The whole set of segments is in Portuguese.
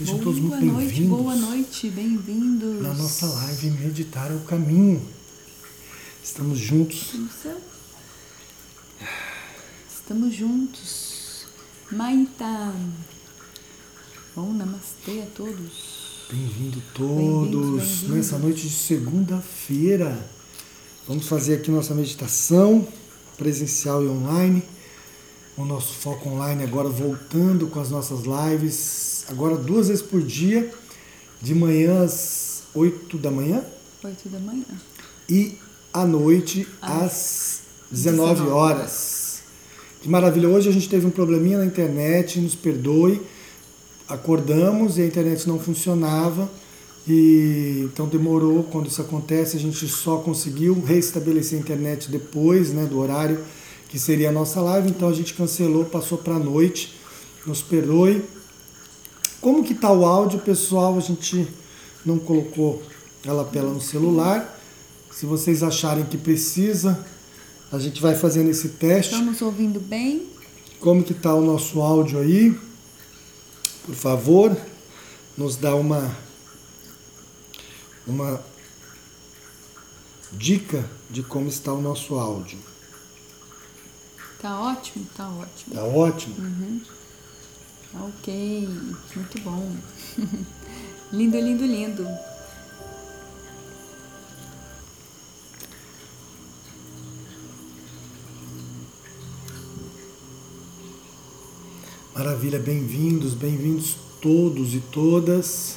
Sejam boa todos muito bem-vindos. Boa noite, bem-vindos. Na nossa live Meditar é o Caminho. Estamos juntos. Estamos juntos. Maita. Bom namastê a todos. Bem-vindo todos bem bem nessa noite de segunda-feira. Vamos fazer aqui nossa meditação presencial e online. O nosso foco online agora voltando com as nossas lives, agora duas vezes por dia, de manhã às 8 da manhã. 8 da manhã. E à noite às 19, 19 horas. Que maravilha! Hoje a gente teve um probleminha na internet, nos perdoe. Acordamos e a internet não funcionava. E então demorou quando isso acontece, a gente só conseguiu restabelecer a internet depois, né, do horário que seria a nossa live, então a gente cancelou, passou para a noite. Nos perdoe. Como que tá o áudio, pessoal? A gente não colocou a lapela no celular. Se vocês acharem que precisa, a gente vai fazendo esse teste. Estamos ouvindo bem? Como que tá o nosso áudio aí? Por favor, nos dá uma uma dica de como está o nosso áudio. Tá ótimo? Tá ótimo. Tá ótimo? Uhum. Ok, muito bom. lindo, lindo, lindo. Maravilha, bem-vindos, bem-vindos todos e todas.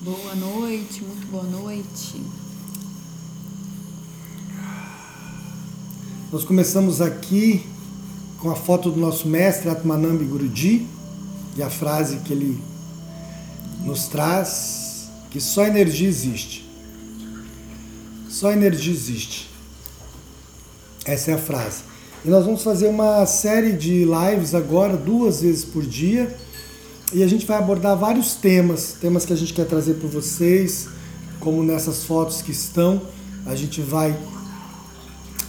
Boa noite, muito boa noite. Nós começamos aqui com a foto do nosso mestre Atmanambi Guruji e a frase que ele nos traz, que só energia existe. Só energia existe. Essa é a frase. E nós vamos fazer uma série de lives agora, duas vezes por dia, e a gente vai abordar vários temas, temas que a gente quer trazer para vocês, como nessas fotos que estão, a gente vai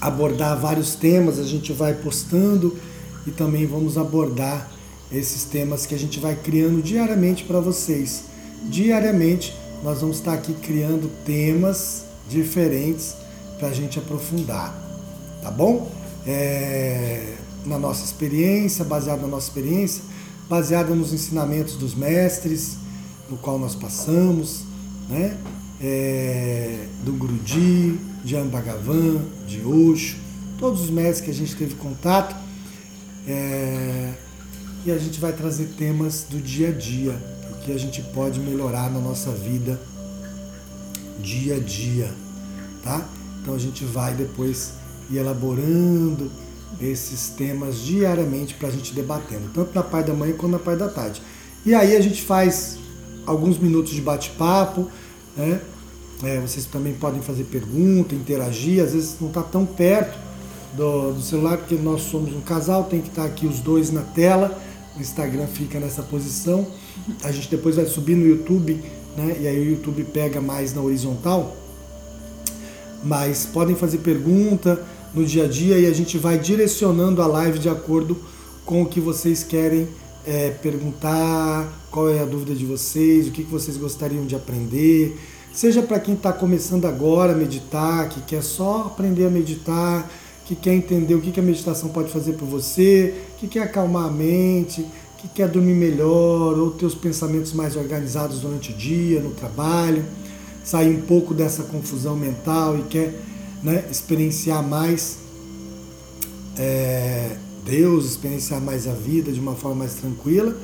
abordar vários temas, a gente vai postando e também vamos abordar esses temas que a gente vai criando diariamente para vocês. Diariamente nós vamos estar aqui criando temas diferentes para a gente aprofundar, tá bom? É, na nossa experiência, baseado na nossa experiência, baseada nos ensinamentos dos mestres, no qual nós passamos, né? É, do Guruji, de Ambagavan, de Osho, todos os mestres que a gente teve contato. É, e a gente vai trazer temas do dia a dia, o que a gente pode melhorar na nossa vida dia a dia, tá? Então a gente vai depois ir elaborando esses temas diariamente para a gente debatendo, tanto na parte da manhã quanto na parte da tarde. E aí a gente faz alguns minutos de bate-papo, né? É, vocês também podem fazer pergunta, interagir, às vezes não está tão perto do, do, celular, porque nós somos um casal, tem que estar tá aqui os dois na tela, o Instagram fica nessa posição, a gente depois vai subir no YouTube, né? E aí o YouTube pega mais na horizontal. Mas podem fazer pergunta no dia a dia e a gente vai direcionando a live de acordo com o que vocês querem é, perguntar, qual é a dúvida de vocês, o que, que vocês gostariam de aprender Seja para quem está começando agora a meditar, que quer só aprender a meditar, que quer entender o que, que a meditação pode fazer por você, que quer acalmar a mente, que quer dormir melhor ou ter os pensamentos mais organizados durante o dia, no trabalho, sair um pouco dessa confusão mental e quer né, experienciar mais é, Deus, experienciar mais a vida de uma forma mais tranquila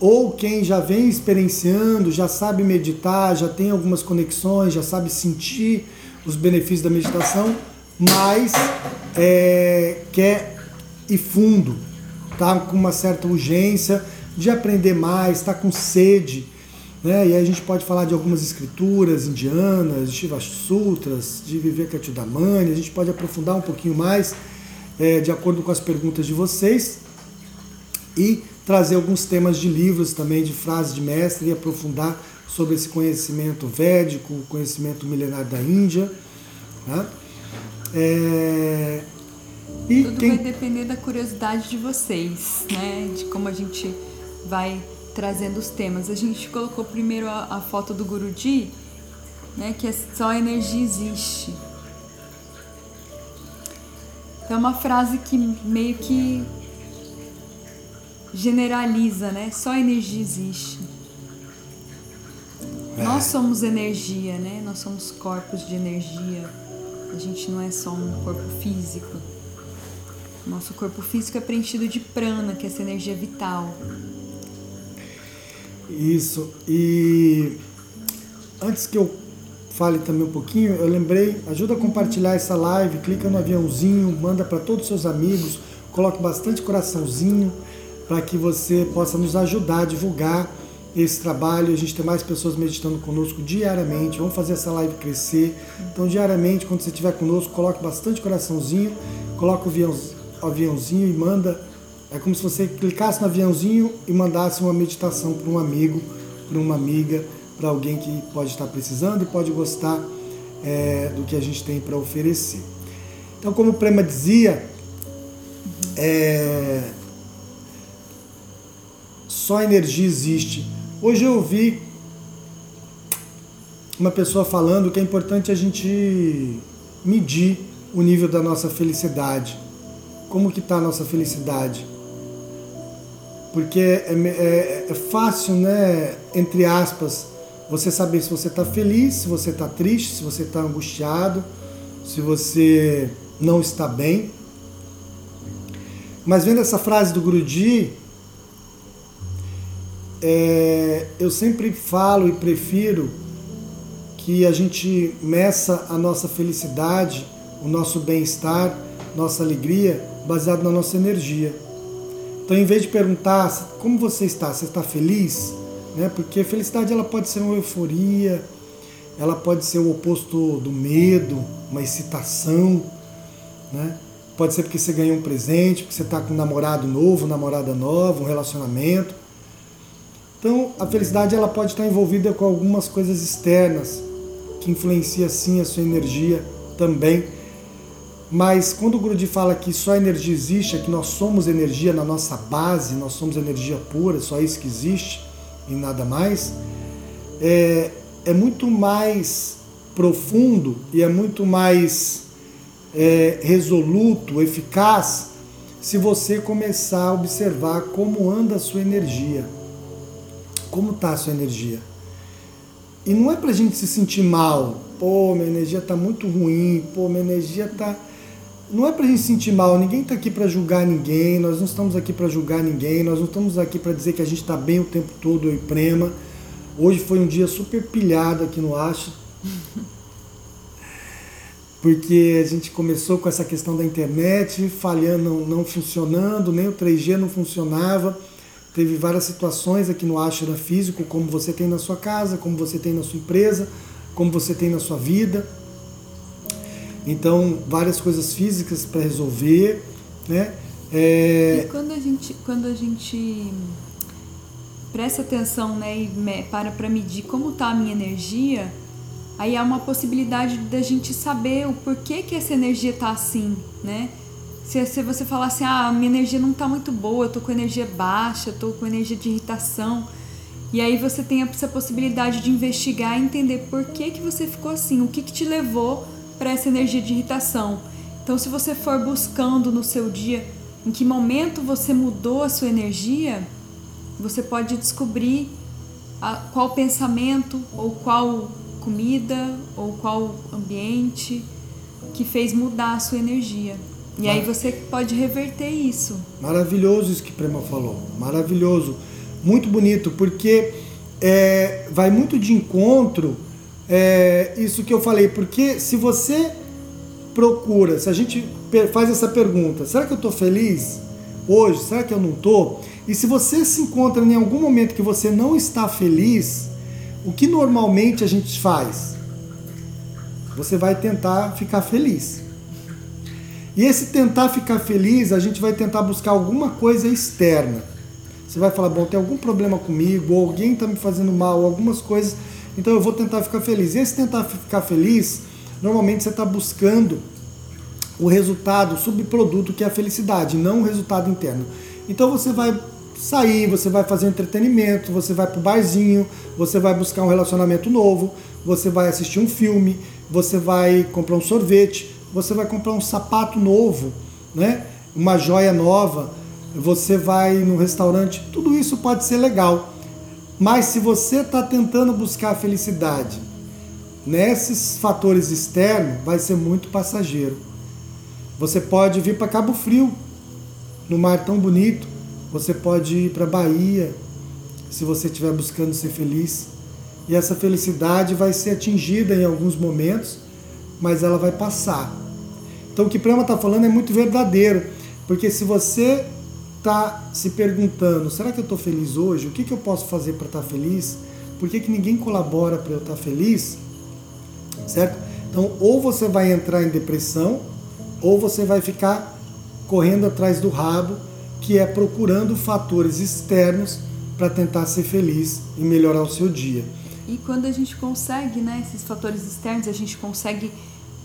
ou quem já vem experienciando, já sabe meditar, já tem algumas conexões, já sabe sentir os benefícios da meditação, mas é, quer ir fundo, tá com uma certa urgência de aprender mais, está com sede. Né? E aí a gente pode falar de algumas escrituras indianas, de Shiva Sutras, de Vivekachudamani, a gente pode aprofundar um pouquinho mais é, de acordo com as perguntas de vocês. E trazer alguns temas de livros também, de frases de mestre e aprofundar sobre esse conhecimento védico, conhecimento milenar da Índia. Né? É... E Tudo quem... vai depender da curiosidade de vocês, né? De como a gente vai trazendo os temas. A gente colocou primeiro a, a foto do Guruji, né, que é só a energia existe. Então é uma frase que meio que generaliza, né? Só energia existe. É. Nós somos energia, né? Nós somos corpos de energia. A gente não é só um corpo físico. Nosso corpo físico é preenchido de prana, que é essa energia vital. Isso. E antes que eu fale também um pouquinho, eu lembrei, ajuda a compartilhar essa live, clica no aviãozinho, manda para todos os seus amigos, coloque bastante coraçãozinho para que você possa nos ajudar a divulgar esse trabalho. A gente tem mais pessoas meditando conosco diariamente. Vamos fazer essa live crescer. Então, diariamente, quando você estiver conosco, coloque bastante coraçãozinho, coloque o aviãozinho e manda. É como se você clicasse no aviãozinho e mandasse uma meditação para um amigo, para uma amiga, para alguém que pode estar precisando e pode gostar é, do que a gente tem para oferecer. Então, como o Prema dizia, é, só energia existe. Hoje eu ouvi uma pessoa falando que é importante a gente medir o nível da nossa felicidade. Como que está a nossa felicidade? Porque é, é, é fácil, né, entre aspas, você saber se você está feliz, se você está triste, se você está angustiado, se você não está bem. Mas vendo essa frase do Guruji, é, eu sempre falo e prefiro que a gente meça a nossa felicidade, o nosso bem-estar, nossa alegria, baseado na nossa energia. Então, em vez de perguntar como você está, você está feliz? Né? Porque felicidade ela pode ser uma euforia, ela pode ser o oposto do medo, uma excitação, né? Pode ser porque você ganhou um presente, porque você está com um namorado novo, namorada nova, um relacionamento. Então, a felicidade ela pode estar envolvida com algumas coisas externas que influencia sim a sua energia também. Mas quando o Guruji fala que só a energia existe, é que nós somos energia na nossa base, nós somos energia pura, só isso que existe e nada mais, é, é muito mais profundo e é muito mais é, resoluto, eficaz, se você começar a observar como anda a sua energia como está a sua energia. E não é para a gente se sentir mal, pô, minha energia está muito ruim, pô, minha energia está. Não é para a gente se sentir mal, ninguém está aqui para julgar ninguém, nós não estamos aqui para julgar ninguém, nós não estamos aqui para dizer que a gente está bem o tempo todo, eu e Prema. Hoje foi um dia super pilhado aqui no Acho. Porque a gente começou com essa questão da internet, falhando, não, funcionando, nem o 3G não funcionava. Teve várias situações aqui no Ashra físico, como você tem na sua casa, como você tem na sua empresa, como você tem na sua vida. Então, várias coisas físicas para resolver, né? É... E quando a gente, quando a gente presta atenção, né, e para para medir como está a minha energia, aí há uma possibilidade da gente saber o porquê que essa energia está assim, né? Se, se você falar assim, ah, minha energia não está muito boa, eu tô com energia baixa, eu tô com energia de irritação. E aí você tem essa possibilidade de investigar e entender por que, que você ficou assim, o que, que te levou para essa energia de irritação. Então, se você for buscando no seu dia em que momento você mudou a sua energia, você pode descobrir a, qual pensamento ou qual comida ou qual ambiente que fez mudar a sua energia. E aí você pode reverter isso. Maravilhoso isso que Prema falou. Maravilhoso. Muito bonito, porque é, vai muito de encontro é, isso que eu falei. Porque se você procura, se a gente faz essa pergunta, será que eu estou feliz hoje? Será que eu não estou? E se você se encontra em algum momento que você não está feliz, o que normalmente a gente faz? Você vai tentar ficar feliz. E esse tentar ficar feliz, a gente vai tentar buscar alguma coisa externa. Você vai falar, bom, tem algum problema comigo, ou alguém está me fazendo mal, algumas coisas, então eu vou tentar ficar feliz. E esse tentar ficar feliz, normalmente você está buscando o resultado, o subproduto que é a felicidade, não o resultado interno. Então você vai sair, você vai fazer um entretenimento, você vai pro barzinho, você vai buscar um relacionamento novo, você vai assistir um filme, você vai comprar um sorvete, você vai comprar um sapato novo, né? Uma joia nova, você vai no restaurante, tudo isso pode ser legal. Mas se você está tentando buscar a felicidade nesses fatores externos, vai ser muito passageiro. Você pode vir para Cabo Frio, no mar tão bonito, você pode ir para Bahia, se você estiver buscando ser feliz. E essa felicidade vai ser atingida em alguns momentos, mas ela vai passar. Então o que Prema está falando é muito verdadeiro, porque se você está se perguntando, será que eu estou feliz hoje? O que, que eu posso fazer para estar tá feliz? Por que, que ninguém colabora para eu estar tá feliz? Certo? Então, ou você vai entrar em depressão, ou você vai ficar correndo atrás do rabo, que é procurando fatores externos para tentar ser feliz e melhorar o seu dia. E quando a gente consegue, né, esses fatores externos, a gente consegue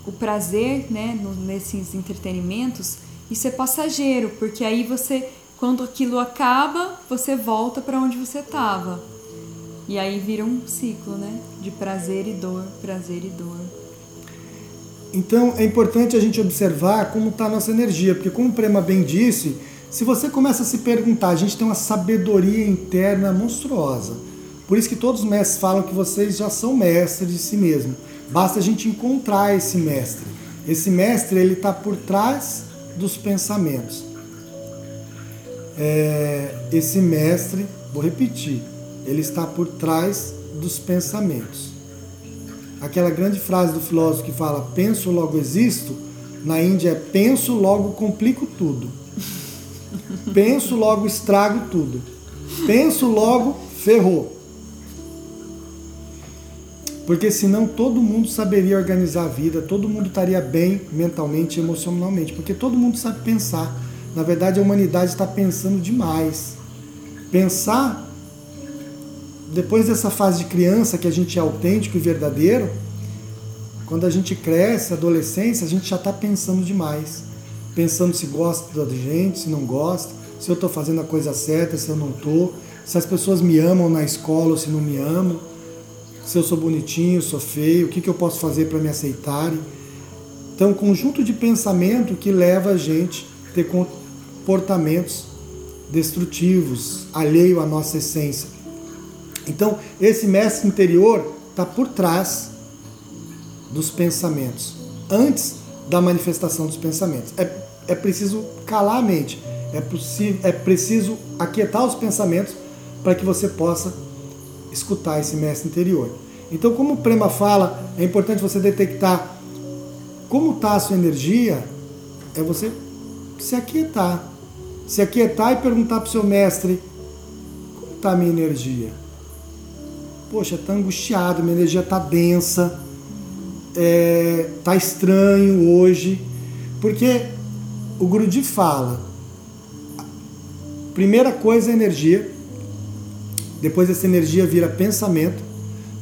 o prazer, né, nesses entretenimentos, isso é passageiro, porque aí você, quando aquilo acaba, você volta para onde você estava. E aí vira um ciclo, né, de prazer e dor, prazer e dor. Então é importante a gente observar como está a nossa energia, porque como o Prema bem disse, se você começa a se perguntar, a gente tem uma sabedoria interna monstruosa. Por isso que todos os mestres falam que vocês já são mestres de si mesmo. Basta a gente encontrar esse mestre. Esse mestre ele está por trás dos pensamentos. É, esse mestre, vou repetir, ele está por trás dos pensamentos. Aquela grande frase do filósofo que fala penso logo existo, na Índia é penso logo complico tudo. Penso logo estrago tudo. Penso logo ferrou. Porque senão todo mundo saberia organizar a vida, todo mundo estaria bem mentalmente e emocionalmente, porque todo mundo sabe pensar. Na verdade, a humanidade está pensando demais. Pensar, depois dessa fase de criança que a gente é autêntico e verdadeiro, quando a gente cresce, adolescência, a gente já está pensando demais pensando se gosta da gente, se não gosta, se eu estou fazendo a coisa certa, se eu não estou, se as pessoas me amam na escola ou se não me amam, se eu sou bonitinho, sou feio, o que, que eu posso fazer para me aceitarem. Então, um conjunto de pensamento que leva a gente a ter comportamentos destrutivos, alheio à nossa essência. Então, esse mestre interior está por trás dos pensamentos. Antes da manifestação dos pensamentos. É, é preciso calar a mente, é, é preciso aquietar os pensamentos para que você possa escutar esse mestre interior. Então, como o Prema fala, é importante você detectar como está a sua energia, é você se aquietar. Se aquietar e perguntar para o seu mestre, como está a minha energia? Poxa, está angustiado, minha energia está densa, é, tá estranho hoje, porque o Gurudi fala, primeira coisa é energia, depois essa energia vira pensamento,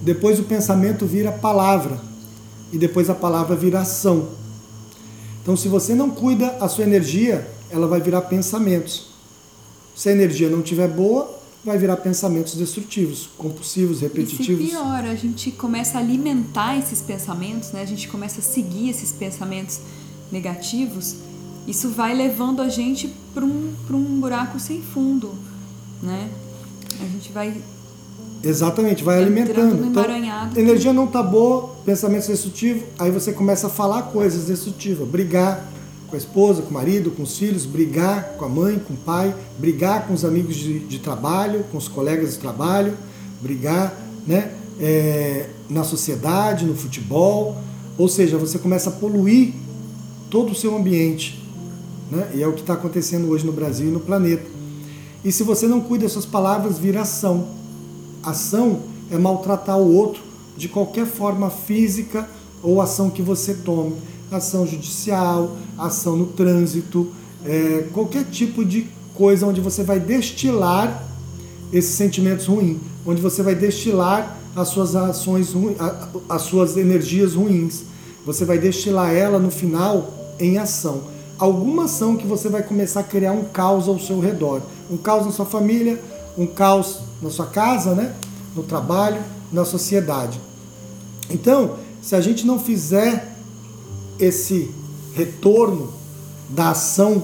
depois o pensamento vira palavra e depois a palavra vira ação. Então, se você não cuida a sua energia, ela vai virar pensamentos. Se a energia não estiver boa, vai virar pensamentos destrutivos, compulsivos, repetitivos. E se pior, a gente começa a alimentar esses pensamentos, né? A gente começa a seguir esses pensamentos negativos. Isso vai levando a gente para um, um buraco sem fundo, né? A gente vai Exatamente, vai alimentando. Então, energia não tá boa, pensamento destrutivo, aí você começa a falar coisas destrutivas, brigar, com a esposa, com o marido, com os filhos, brigar com a mãe, com o pai, brigar com os amigos de, de trabalho, com os colegas de trabalho, brigar né, é, na sociedade, no futebol. Ou seja, você começa a poluir todo o seu ambiente. Né? E é o que está acontecendo hoje no Brasil e no planeta. E se você não cuida suas palavras, vira ação. Ação é maltratar o outro de qualquer forma física ou ação que você tome ação judicial, ação no trânsito, é, qualquer tipo de coisa onde você vai destilar esses sentimentos ruins, onde você vai destilar as suas ações, as suas energias ruins. Você vai destilar ela no final em ação. Alguma ação que você vai começar a criar um caos ao seu redor. Um caos na sua família, um caos na sua casa, né? no trabalho, na sociedade. Então, se a gente não fizer esse retorno da ação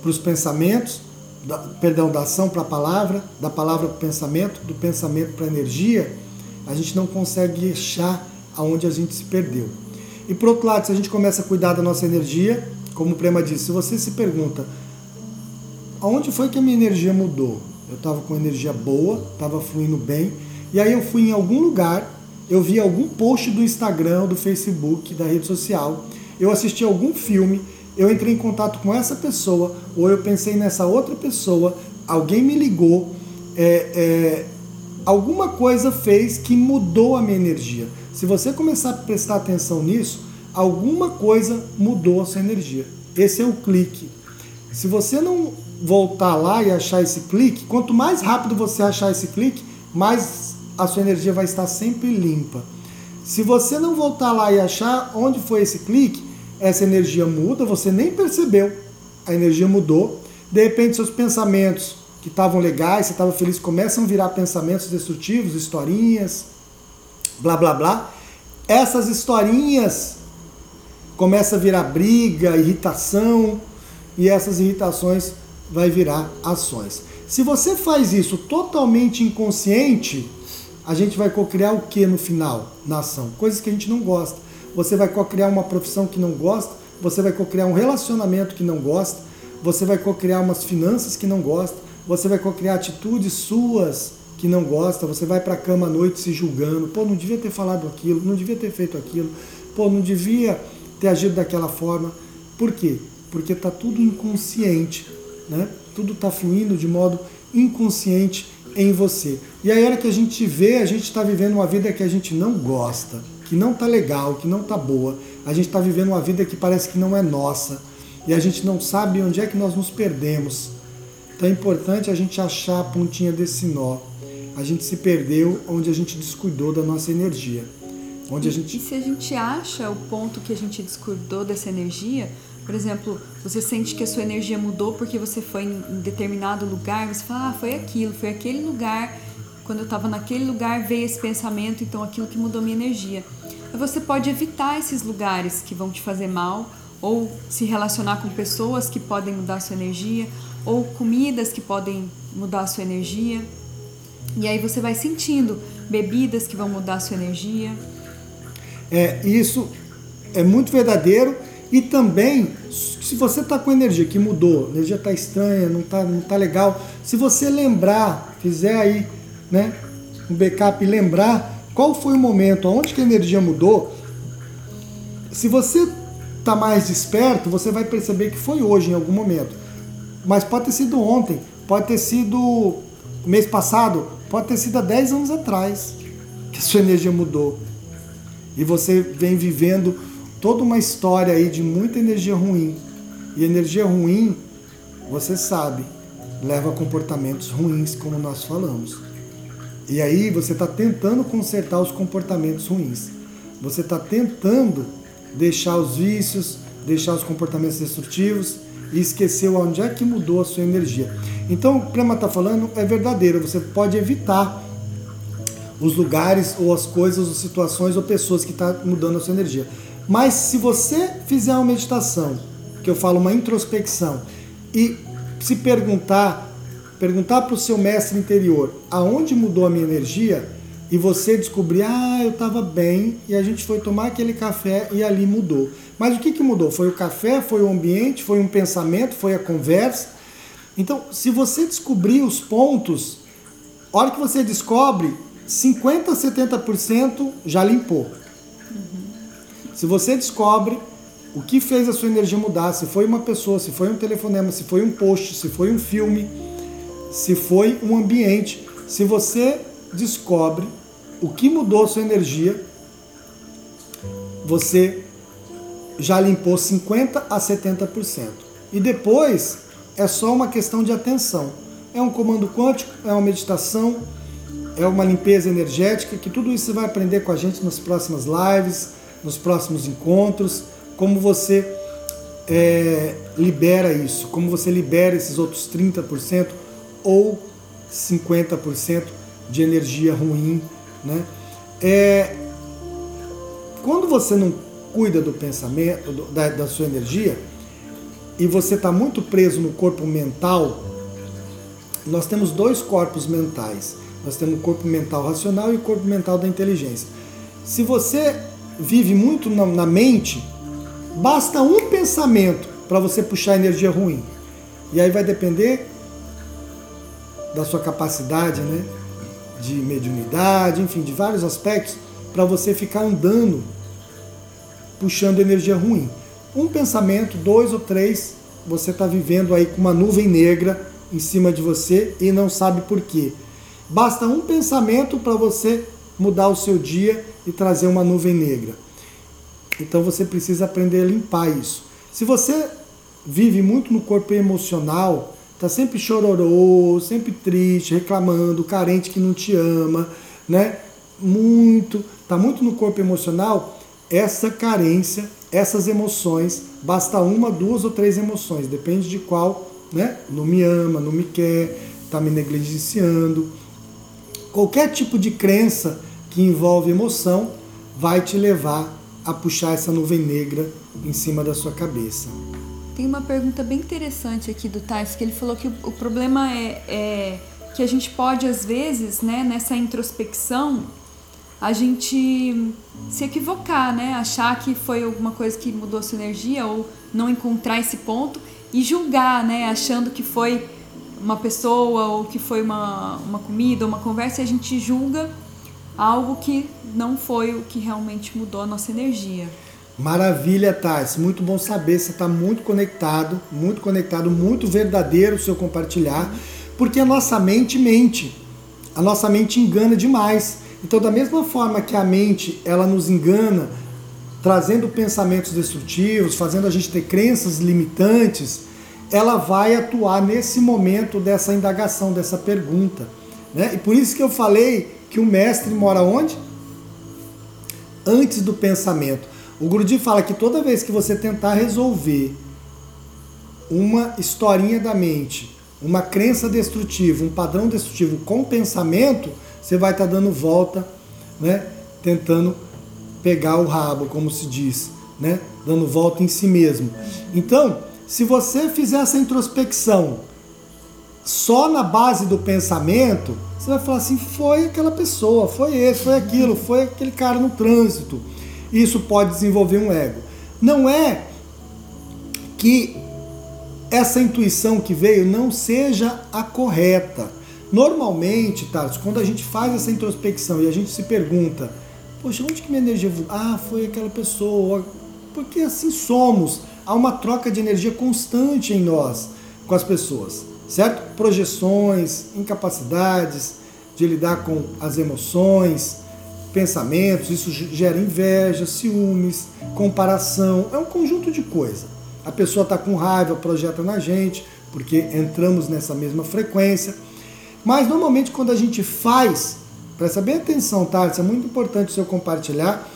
para os pensamentos, da, perdão, da ação para a palavra, da palavra para o pensamento, do pensamento para a energia, a gente não consegue achar aonde a gente se perdeu. E por outro lado, se a gente começa a cuidar da nossa energia, como o Prema disse, se você se pergunta aonde foi que a minha energia mudou? Eu estava com energia boa, estava fluindo bem, e aí eu fui em algum lugar, eu vi algum post do Instagram, do Facebook, da rede social, eu assisti algum filme, eu entrei em contato com essa pessoa, ou eu pensei nessa outra pessoa, alguém me ligou, é, é, alguma coisa fez que mudou a minha energia. Se você começar a prestar atenção nisso, alguma coisa mudou a sua energia. Esse é o clique. Se você não voltar lá e achar esse clique, quanto mais rápido você achar esse clique, mais a sua energia vai estar sempre limpa. Se você não voltar lá e achar onde foi esse clique, essa energia muda, você nem percebeu, a energia mudou. De repente, seus pensamentos que estavam legais, você estava feliz, começam a virar pensamentos destrutivos, historinhas, blá blá blá. Essas historinhas começam a virar briga, irritação, e essas irritações vai virar ações. Se você faz isso totalmente inconsciente, a gente vai cocriar o que no final na ação? Coisas que a gente não gosta você vai co-criar uma profissão que não gosta, você vai co-criar um relacionamento que não gosta, você vai co-criar umas finanças que não gosta, você vai co-criar atitudes suas que não gosta, você vai para a cama à noite se julgando, pô, não devia ter falado aquilo, não devia ter feito aquilo, pô, não devia ter agido daquela forma. Por quê? Porque está tudo inconsciente, né? Tudo está fluindo de modo inconsciente em você. E aí, a hora que a gente vê, a gente está vivendo uma vida que a gente não gosta que não tá legal, que não tá boa. A gente está vivendo uma vida que parece que não é nossa e a gente não sabe onde é que nós nos perdemos. Então é importante a gente achar a pontinha desse nó. A gente se perdeu onde a gente descuidou da nossa energia. Onde a gente... e se a gente acha o ponto que a gente descuidou dessa energia, por exemplo, você sente que a sua energia mudou porque você foi em determinado lugar, você fala, ah, foi aquilo, foi aquele lugar quando eu estava naquele lugar veio esse pensamento, então aquilo que mudou minha energia. Você pode evitar esses lugares que vão te fazer mal, ou se relacionar com pessoas que podem mudar a sua energia, ou comidas que podem mudar a sua energia. E aí você vai sentindo bebidas que vão mudar a sua energia. É, isso é muito verdadeiro e também se você está com energia que mudou, a energia está estranha, não está não tá legal, se você lembrar, fizer aí né, um backup e lembrar qual foi o momento, aonde que a energia mudou. Se você está mais desperto, você vai perceber que foi hoje em algum momento. Mas pode ter sido ontem, pode ter sido mês passado, pode ter sido há 10 anos atrás que a sua energia mudou. E você vem vivendo toda uma história aí de muita energia ruim. E energia ruim, você sabe, leva a comportamentos ruins, como nós falamos. E aí você está tentando consertar os comportamentos ruins. Você está tentando deixar os vícios, deixar os comportamentos destrutivos e esqueceu onde é que mudou a sua energia. Então, o que o Prema está falando é verdadeiro. Você pode evitar os lugares ou as coisas, ou situações ou pessoas que estão tá mudando a sua energia. Mas se você fizer uma meditação, que eu falo uma introspecção, e se perguntar perguntar para o seu mestre interior aonde mudou a minha energia e você descobrir, ah, eu estava bem e a gente foi tomar aquele café e ali mudou. Mas o que, que mudou? Foi o café, foi o ambiente, foi um pensamento, foi a conversa. Então, se você descobrir os pontos, a hora que você descobre, 50% a 70% já limpou. Se você descobre o que fez a sua energia mudar, se foi uma pessoa, se foi um telefonema, se foi um post, se foi um filme, se foi um ambiente. Se você descobre o que mudou sua energia, você já limpou 50 a 70%. E depois é só uma questão de atenção. É um comando quântico, é uma meditação, é uma limpeza energética, que tudo isso você vai aprender com a gente nas próximas lives, nos próximos encontros, como você é, libera isso, como você libera esses outros 30%, ou 50% de energia ruim. Né? É, quando você não cuida do pensamento, do, da, da sua energia, e você está muito preso no corpo mental, nós temos dois corpos mentais. Nós temos o corpo mental racional e o corpo mental da inteligência. Se você vive muito na, na mente, basta um pensamento para você puxar energia ruim. E aí vai depender da sua capacidade, né? De mediunidade, enfim, de vários aspectos, para você ficar andando puxando energia ruim. Um pensamento, dois ou três, você está vivendo aí com uma nuvem negra em cima de você e não sabe por quê. Basta um pensamento para você mudar o seu dia e trazer uma nuvem negra. Então você precisa aprender a limpar isso. Se você vive muito no corpo emocional, tá sempre chororô, sempre triste, reclamando, carente que não te ama, né? Muito, tá muito no corpo emocional, essa carência, essas emoções, basta uma, duas ou três emoções, depende de qual, né? Não me ama, não me quer, tá me negligenciando. Qualquer tipo de crença que envolve emoção vai te levar a puxar essa nuvem negra em cima da sua cabeça. Tem uma pergunta bem interessante aqui do Tais, que ele falou que o, problema é, é, que a gente pode, às vezes, né, nessa introspecção, a gente se equivocar, né? Achar que foi alguma coisa que mudou a sua energia ou não encontrar esse ponto e julgar, né? Achando que foi uma pessoa ou que foi uma, uma comida, uma conversa, e a gente julga algo que não foi o que realmente mudou a nossa energia. Maravilha, Thais. Muito bom saber. Você está muito conectado, muito conectado, muito verdadeiro o seu compartilhar, porque a nossa mente mente. A nossa mente engana demais. Então, da mesma forma que a mente ela nos engana, trazendo pensamentos destrutivos, fazendo a gente ter crenças limitantes, ela vai atuar nesse momento dessa indagação, dessa pergunta. Né? E por isso que eu falei que o mestre mora onde? Antes do pensamento. O Guruji fala que toda vez que você tentar resolver uma historinha da mente, uma crença destrutiva, um padrão destrutivo com pensamento, você vai estar tá dando volta, né? Tentando pegar o rabo, como se diz, né? Dando volta em si mesmo. Então, se você fizer essa introspecção só na base do pensamento, você vai falar assim: foi aquela pessoa, foi esse, foi aquilo, foi aquele cara no trânsito. Isso pode desenvolver um ego. Não é que essa intuição que veio não seja a correta. Normalmente, Tarso, quando a gente faz essa introspecção e a gente se pergunta, poxa, onde que minha energia Ah, foi aquela pessoa. Porque assim somos. Há uma troca de energia constante em nós com as pessoas, certo? Projeções, incapacidades de lidar com as emoções, pensamentos, isso gera inveja, ciúmes, comparação, é um conjunto de coisas. A pessoa está com raiva, projeta na gente, porque entramos nessa mesma frequência. Mas normalmente quando a gente faz, presta bem atenção, Tarso, é muito importante o seu compartilhar,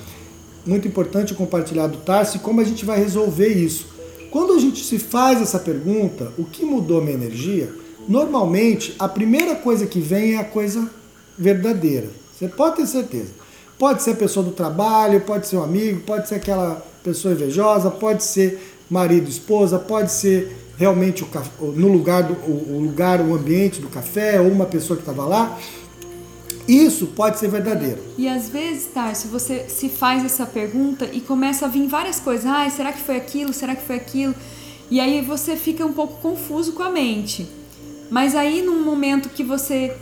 muito importante o compartilhar do Tarso e como a gente vai resolver isso. Quando a gente se faz essa pergunta, o que mudou minha energia? Normalmente a primeira coisa que vem é a coisa verdadeira. Você pode ter certeza. Pode ser a pessoa do trabalho, pode ser um amigo, pode ser aquela pessoa invejosa, pode ser marido, esposa, pode ser realmente o, no lugar do o lugar, o ambiente do café ou uma pessoa que estava lá. Isso pode ser verdadeiro. E às vezes, Tarso, você se faz essa pergunta e começa a vir várias coisas. Ah, será que foi aquilo? Será que foi aquilo? E aí você fica um pouco confuso com a mente. Mas aí, num momento que você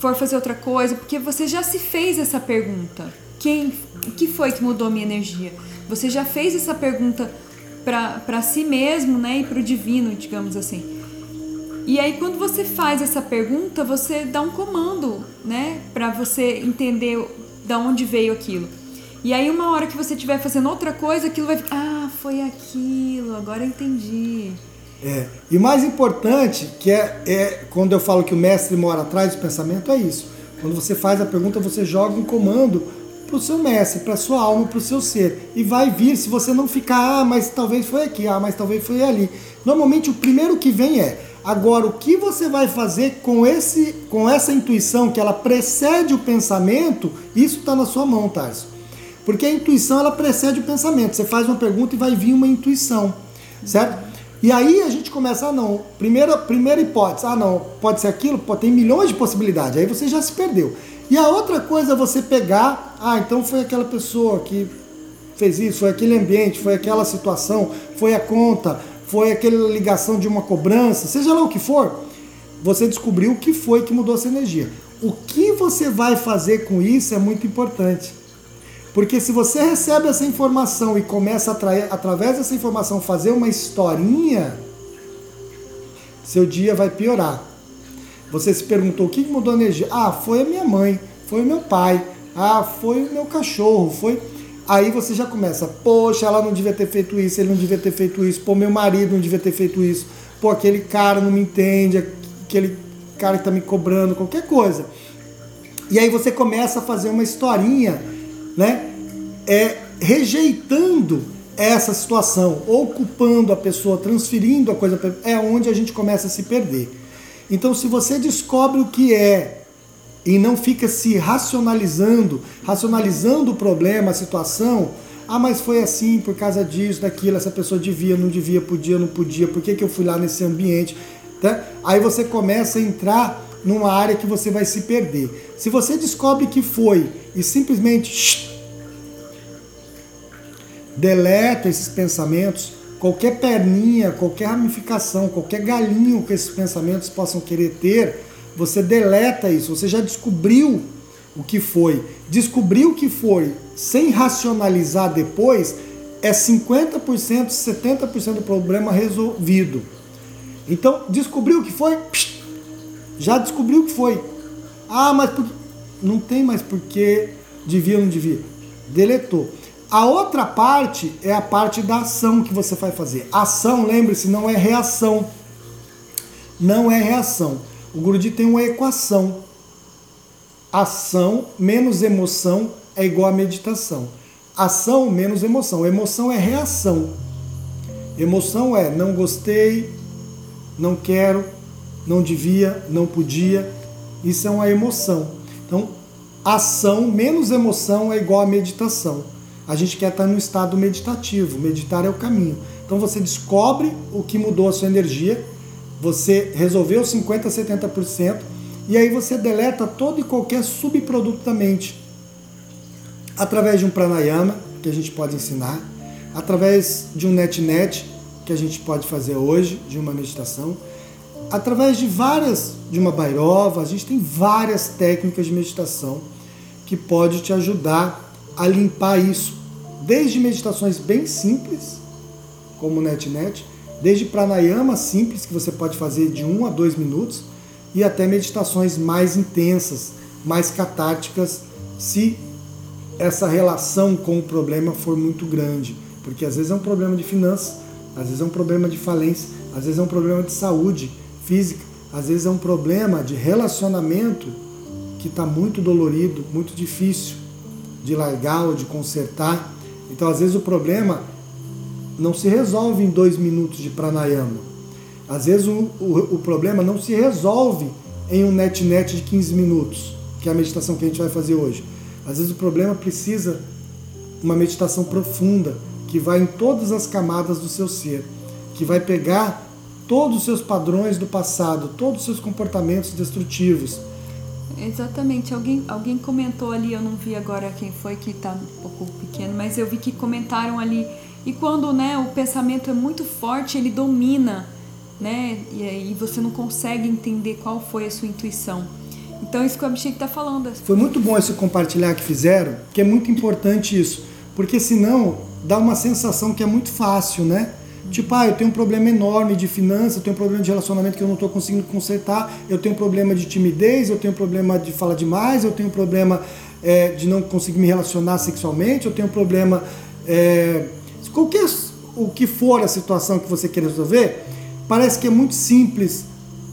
for fazer outra coisa, porque você já se fez essa pergunta. Quem, o que foi que mudou minha energia? Você já fez essa pergunta para si mesmo, né, e para o divino, digamos assim. E aí quando você faz essa pergunta, você dá um comando, né, para você entender da onde veio aquilo. E aí uma hora que você estiver fazendo outra coisa, aquilo vai ficar, ah, foi aquilo, agora eu entendi. É. E mais importante, que é, é quando eu falo que o mestre mora atrás do pensamento, é isso. Quando você faz a pergunta, você joga um comando para o seu mestre, para sua alma, para o seu ser. E vai vir, se você não ficar, ah, mas talvez foi aqui, ah, mas talvez foi ali. Normalmente o primeiro que vem é, Agora, o que você vai fazer com, esse, com essa intuição que ela precede o pensamento, isso está na sua mão, Tarso. Porque a intuição ela precede o pensamento. Você faz uma pergunta e vai vir uma intuição, certo? E aí a gente começa, ah não, primeira, primeira hipótese, ah não, pode ser aquilo, pode, tem milhões de possibilidades, aí você já se perdeu. E a outra coisa é você pegar, ah, então foi aquela pessoa que fez isso, foi aquele ambiente, foi aquela situação, foi a conta, foi aquela ligação de uma cobrança, seja lá o que for, você descobriu o que foi que mudou essa energia. O que você vai fazer com isso é muito importante. Porque se você recebe essa informação e começa a atrair, através dessa informação fazer uma historinha, seu dia vai piorar. Você se perguntou o que mudou a energia? Ah, foi a minha mãe, foi o meu pai, ah, foi o meu cachorro, foi. Aí você já começa, poxa, ela não devia ter feito isso, ele não devia ter feito isso, pô, meu marido não devia ter feito isso, pô, aquele cara não me entende, aquele cara que tá me cobrando, qualquer coisa. E aí você começa a fazer uma historinha né, é, rejeitando essa situação, ocupando a pessoa, transferindo a coisa, é onde a gente começa a se perder. Então, se você descobre o que é e não fica se racionalizando, racionalizando o problema, a situação, ah, mas foi assim por causa disso, daquilo, essa pessoa devia, não devia, podia, não podia, por que, que eu fui lá nesse ambiente? Tá? Aí você começa a entrar numa área que você vai se perder. Se você descobre que foi e simplesmente shh, deleta esses pensamentos, qualquer perninha, qualquer ramificação, qualquer galinho que esses pensamentos possam querer ter, você deleta isso. Você já descobriu o que foi. Descobriu o que foi sem racionalizar depois é 50%, 70% do problema resolvido. Então, descobriu o que foi? Já descobriu o que foi. Ah, mas por... não tem mais porque devia ou não devia. Deletou. A outra parte é a parte da ação que você vai fazer. Ação, lembre-se, não é reação. Não é reação. O Guruji tem uma equação. Ação menos emoção é igual a meditação. Ação menos emoção. Emoção é reação. Emoção é não gostei, não quero, não devia, não podia. Isso é uma emoção. Então, ação menos emoção é igual a meditação a gente quer estar no estado meditativo. Meditar é o caminho. Então você descobre o que mudou a sua energia, você resolveu 50%, 70%, e aí você deleta todo e qualquer subproduto da mente. Através de um pranayama, que a gente pode ensinar, através de um net-net, que a gente pode fazer hoje, de uma meditação, através de várias, de uma bairova, a gente tem várias técnicas de meditação que pode te ajudar a limpar isso, desde meditações bem simples, como o NetNet, desde pranayama simples, que você pode fazer de 1 a 2 minutos, e até meditações mais intensas, mais catárticas, se essa relação com o problema for muito grande. Porque às vezes é um problema de finanças, às vezes é um problema de falência, às vezes é um problema de saúde física, às vezes é um problema de relacionamento que está muito dolorido, muito difícil de largar ou de consertar. Então, às vezes, o problema não se resolve em dois minutos de pranayama. Às vezes, o, o, o problema não se resolve em um net-net de 15 minutos, que é a meditação que a gente vai fazer hoje. Às vezes, o problema precisa uma meditação profunda, que vai em todas as camadas do seu ser, que vai pegar todos os seus padrões do passado, todos os seus comportamentos destrutivos Exatamente. Alguém, alguém comentou ali, eu não vi agora quem foi que está um pouco pequeno, mas eu vi que comentaram ali. E quando né, o pensamento é muito forte, ele domina, né? E aí você não consegue entender qual foi a sua intuição. Então isso que o Abhishek está falando. Foi muito bom esse compartilhar que fizeram, que é muito importante isso. Porque senão dá uma sensação que é muito fácil, né? Tipo, ah, eu tenho um problema enorme de finanças, eu tenho um problema de relacionamento que eu não estou conseguindo consertar, eu tenho um problema de timidez, eu tenho um problema de falar demais, eu tenho um problema é, de não conseguir me relacionar sexualmente, eu tenho um problema. É, qualquer o que for a situação que você quer resolver, parece que é muito simples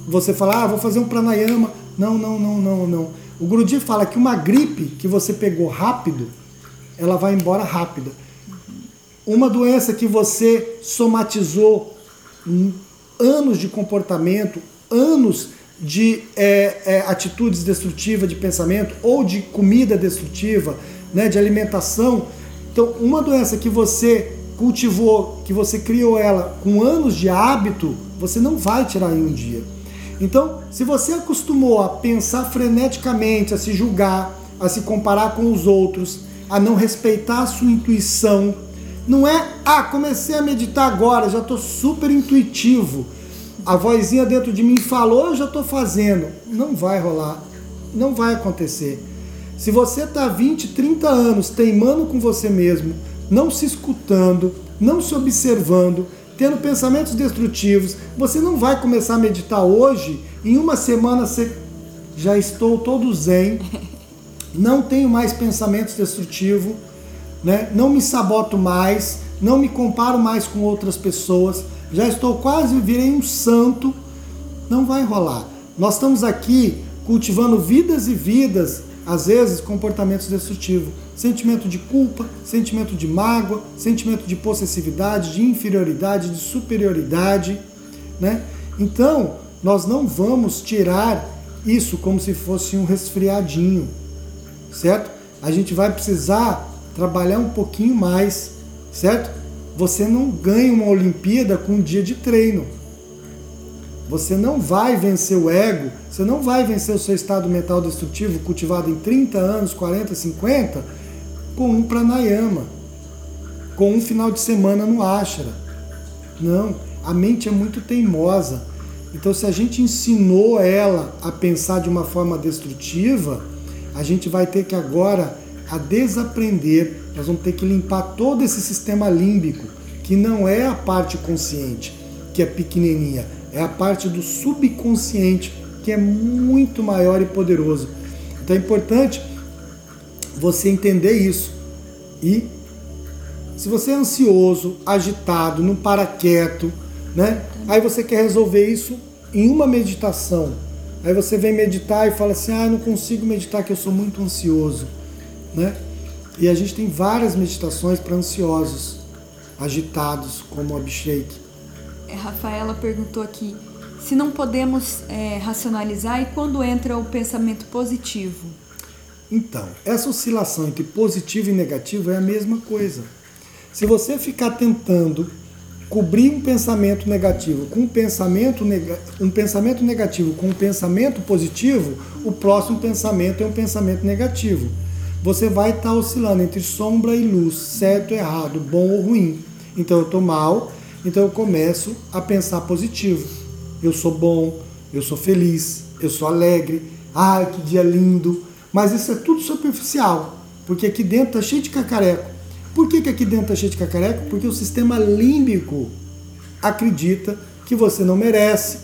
você falar, ah, vou fazer um pranayama. Não, não, não, não, não. O Guruji fala que uma gripe que você pegou rápido, ela vai embora rápida uma doença que você somatizou anos de comportamento, anos de é, é, atitudes destrutivas de pensamento ou de comida destrutiva, né, de alimentação. Então, uma doença que você cultivou, que você criou ela com anos de hábito, você não vai tirar em um dia. Então, se você acostumou a pensar freneticamente, a se julgar, a se comparar com os outros, a não respeitar a sua intuição, não é, ah, comecei a meditar agora, já estou super intuitivo a vozinha dentro de mim falou, eu já estou fazendo. Não vai rolar. Não vai acontecer. Se você está 20, 30 anos teimando com você mesmo, não se escutando, não se observando, tendo pensamentos destrutivos, você não vai começar a meditar hoje, em uma semana você já estou todo zen, não tenho mais pensamentos destrutivos, né? não me saboto mais, não me comparo mais com outras pessoas já estou quase, virei um santo. Não vai rolar. Nós estamos aqui cultivando vidas e vidas, às vezes comportamentos destrutivos. Sentimento de culpa, sentimento de mágoa, sentimento de possessividade, de inferioridade, de superioridade. Né? Então, nós não vamos tirar isso como se fosse um resfriadinho, certo? A gente vai precisar trabalhar um pouquinho mais, certo? Você não ganha uma Olimpíada com um dia de treino. Você não vai vencer o ego, você não vai vencer o seu estado mental destrutivo cultivado em 30 anos, 40, 50 com um pranayama, com um final de semana no ashra. Não, a mente é muito teimosa. Então, se a gente ensinou ela a pensar de uma forma destrutiva, a gente vai ter que agora a desaprender, nós vamos ter que limpar todo esse sistema límbico, que não é a parte consciente, que é pequenininha, é a parte do subconsciente, que é muito maior e poderoso. Então é importante você entender isso. E se você é ansioso, agitado, não para quieto, né? Aí você quer resolver isso em uma meditação. Aí você vem meditar e fala assim: "Ah, eu não consigo meditar que eu sou muito ansioso" né? E a gente tem várias meditações para ansiosos, agitados, como o Abhishek. É, Rafaela perguntou aqui se não podemos é, racionalizar e quando entra o pensamento positivo. Então, essa oscilação entre positivo e negativo é a mesma coisa. Se você ficar tentando cobrir um pensamento negativo com um pensamento, neg um pensamento negativo com um pensamento positivo, o próximo pensamento é um pensamento negativo você vai estar tá oscilando entre sombra e luz, certo, errado, bom ou ruim. Então eu estou mal, então eu começo a pensar positivo. Eu sou bom, eu sou feliz, eu sou alegre, ai que dia lindo. Mas isso é tudo superficial, porque aqui dentro está cheio de cacareco. Por que, que aqui dentro está cheio de cacareco? Porque o sistema límbico acredita que você não merece.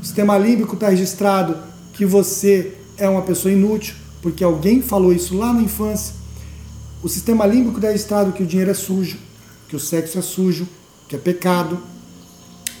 O sistema límbico está registrado que você é uma pessoa inútil porque alguém falou isso lá na infância. O sistema límbico dá estrado que o dinheiro é sujo, que o sexo é sujo, que é pecado.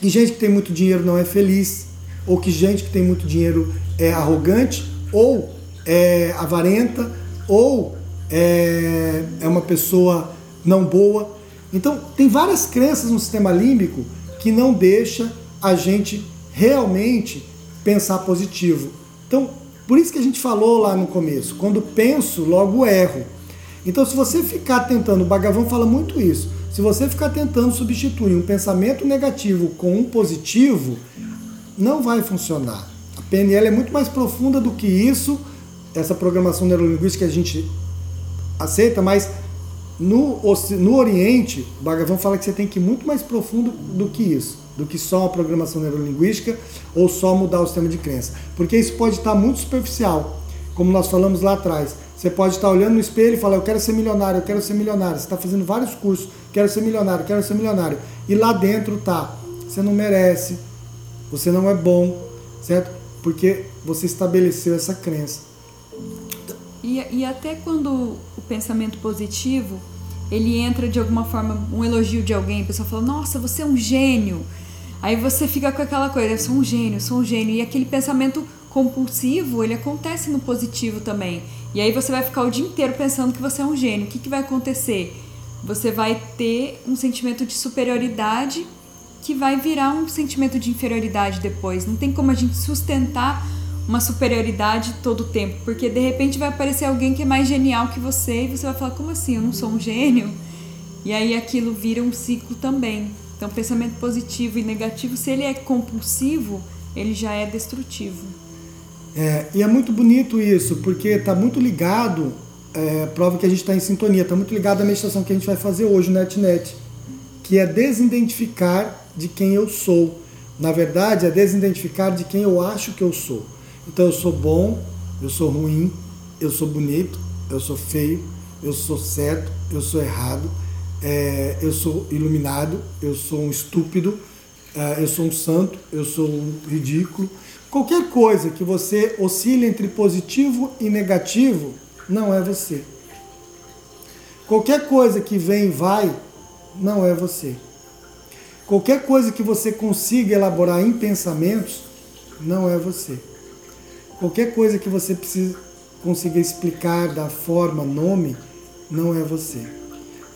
Que gente que tem muito dinheiro não é feliz, ou que gente que tem muito dinheiro é arrogante, ou é avarenta, ou é, é uma pessoa não boa. Então, tem várias crenças no sistema límbico que não deixa a gente realmente pensar positivo. Então, por isso que a gente falou lá no começo, quando penso, logo erro. Então, se você ficar tentando, o Bhagavan fala muito isso, se você ficar tentando substituir um pensamento negativo com um positivo, não vai funcionar. A PNL é muito mais profunda do que isso, essa programação neurolinguística a gente aceita, mas no, no Oriente, o Bhagavan fala que você tem que ir muito mais profundo do que isso do que só a programação neurolinguística ou só mudar o sistema de crença. Porque isso pode estar muito superficial, como nós falamos lá atrás. Você pode estar olhando no espelho e falar, eu quero ser milionário, eu quero ser milionário. Você está fazendo vários cursos, quero ser milionário, quero ser milionário. E lá dentro tá, você não merece, você não é bom, certo? Porque você estabeleceu essa crença. E, e até quando o pensamento positivo ele entra de alguma forma, um elogio de alguém, a pessoa fala, nossa, você é um gênio. Aí você fica com aquela coisa, eu sou um gênio, sou um gênio. E aquele pensamento compulsivo, ele acontece no positivo também. E aí você vai ficar o dia inteiro pensando que você é um gênio. O que, que vai acontecer? Você vai ter um sentimento de superioridade que vai virar um sentimento de inferioridade depois. Não tem como a gente sustentar uma superioridade todo o tempo, porque de repente vai aparecer alguém que é mais genial que você e você vai falar: como assim? Eu não sou um gênio? E aí aquilo vira um ciclo também. Então, pensamento positivo e negativo, se ele é compulsivo, ele já é destrutivo. É, e é muito bonito isso, porque está muito ligado, é, prova que a gente está em sintonia, está muito ligado à meditação que a gente vai fazer hoje no NetNet, que é desidentificar de quem eu sou. Na verdade, é desidentificar de quem eu acho que eu sou. Então, eu sou bom, eu sou ruim, eu sou bonito, eu sou feio, eu sou certo, eu sou errado, é, eu sou iluminado, eu sou um estúpido, é, eu sou um santo, eu sou um ridículo. Qualquer coisa que você oscile entre positivo e negativo, não é você. Qualquer coisa que vem e vai, não é você. Qualquer coisa que você consiga elaborar em pensamentos, não é você. Qualquer coisa que você precisa, consiga explicar da forma, nome, não é você.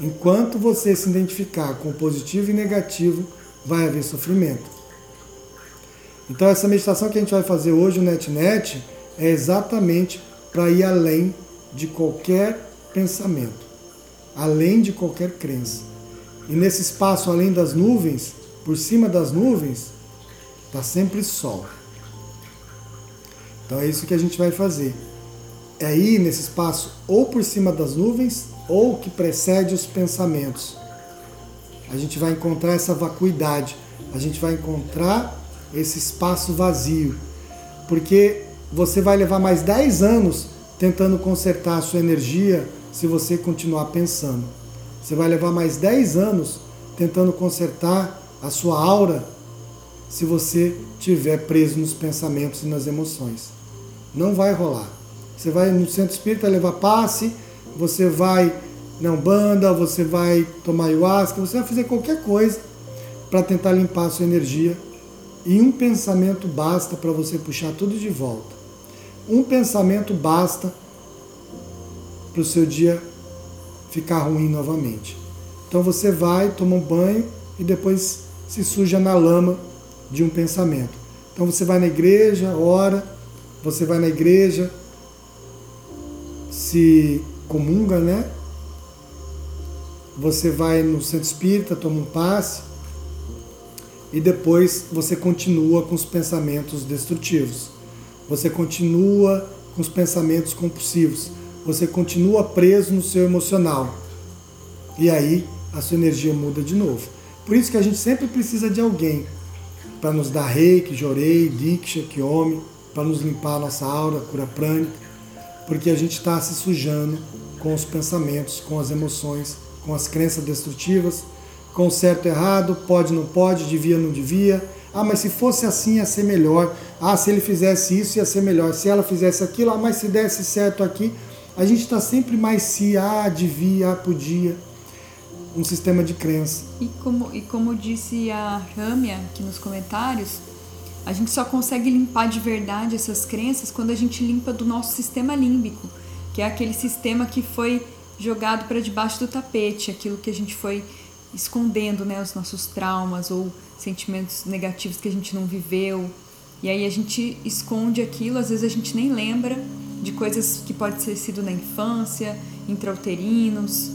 Enquanto você se identificar com positivo e negativo, vai haver sofrimento. Então essa meditação que a gente vai fazer hoje, o NetNet, é exatamente para ir além de qualquer pensamento, além de qualquer crença. E nesse espaço além das nuvens, por cima das nuvens, está sempre sol. Então é isso que a gente vai fazer. É ir nesse espaço ou por cima das nuvens ou que precede os pensamentos. A gente vai encontrar essa vacuidade, a gente vai encontrar esse espaço vazio. Porque você vai levar mais 10 anos tentando consertar a sua energia se você continuar pensando. Você vai levar mais 10 anos tentando consertar a sua aura se você estiver preso nos pensamentos e nas emoções. Não vai rolar. Você vai no centro espírita levar passe, você vai na Umbanda, você vai tomar ayahuasca, você vai fazer qualquer coisa para tentar limpar a sua energia. E um pensamento basta para você puxar tudo de volta. Um pensamento basta para o seu dia ficar ruim novamente. Então você vai, toma um banho e depois se suja na lama de um pensamento. Então você vai na igreja, ora, você vai na igreja, se comunga, né? Você vai no centro espírita, toma um passe e depois você continua com os pensamentos destrutivos. Você continua com os pensamentos compulsivos. Você continua preso no seu emocional. E aí a sua energia muda de novo. Por isso que a gente sempre precisa de alguém para nos dar reiki, jorei, diksha, kiyomi, para nos limpar a nossa aura, cura prânica, porque a gente está se sujando com os pensamentos, com as emoções, com as crenças destrutivas, com certo errado, pode, não pode, devia, não devia. Ah, mas se fosse assim ia ser melhor. Ah, se ele fizesse isso ia ser melhor. Se ela fizesse aquilo, ah, mas se desse certo aqui. A gente está sempre mais se, ah, devia, ah, podia. Um sistema de crença. E como, e como disse a Ramia aqui nos comentários, a gente só consegue limpar de verdade essas crenças quando a gente limpa do nosso sistema límbico, que é aquele sistema que foi jogado para debaixo do tapete, aquilo que a gente foi escondendo, né, os nossos traumas ou sentimentos negativos que a gente não viveu. E aí a gente esconde aquilo, às vezes a gente nem lembra de coisas que pode ter sido na infância, intrauterinos.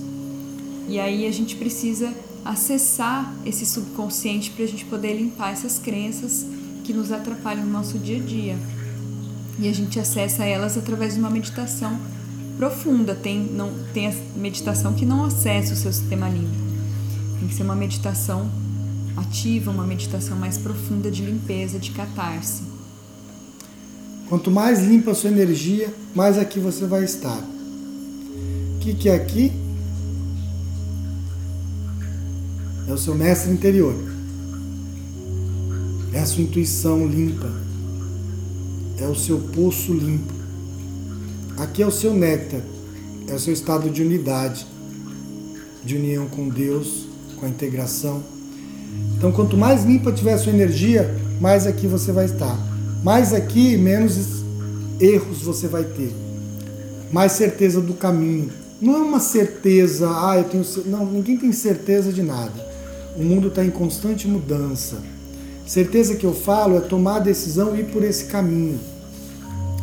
E aí a gente precisa acessar esse subconsciente para a gente poder limpar essas crenças que nos atrapalham no nosso dia a dia. E a gente acessa elas através de uma meditação profunda. Tem, não, tem a meditação que não acessa o seu sistema límbico. Tem que ser uma meditação ativa, uma meditação mais profunda de limpeza, de catarse. Quanto mais limpa a sua energia, mais aqui você vai estar. O que, que é aqui? É o seu mestre interior é a sua intuição limpa, é o seu poço limpo. Aqui é o seu néctar, é o seu estado de unidade, de união com Deus, com a integração. Então, quanto mais limpa tiver a sua energia, mais aqui você vai estar. Mais aqui, menos erros você vai ter. Mais certeza do caminho. Não é uma certeza, ah, eu tenho. Não, ninguém tem certeza de nada. o mundo está em constante mudança. Certeza que eu falo é tomar a decisão e ir por esse caminho,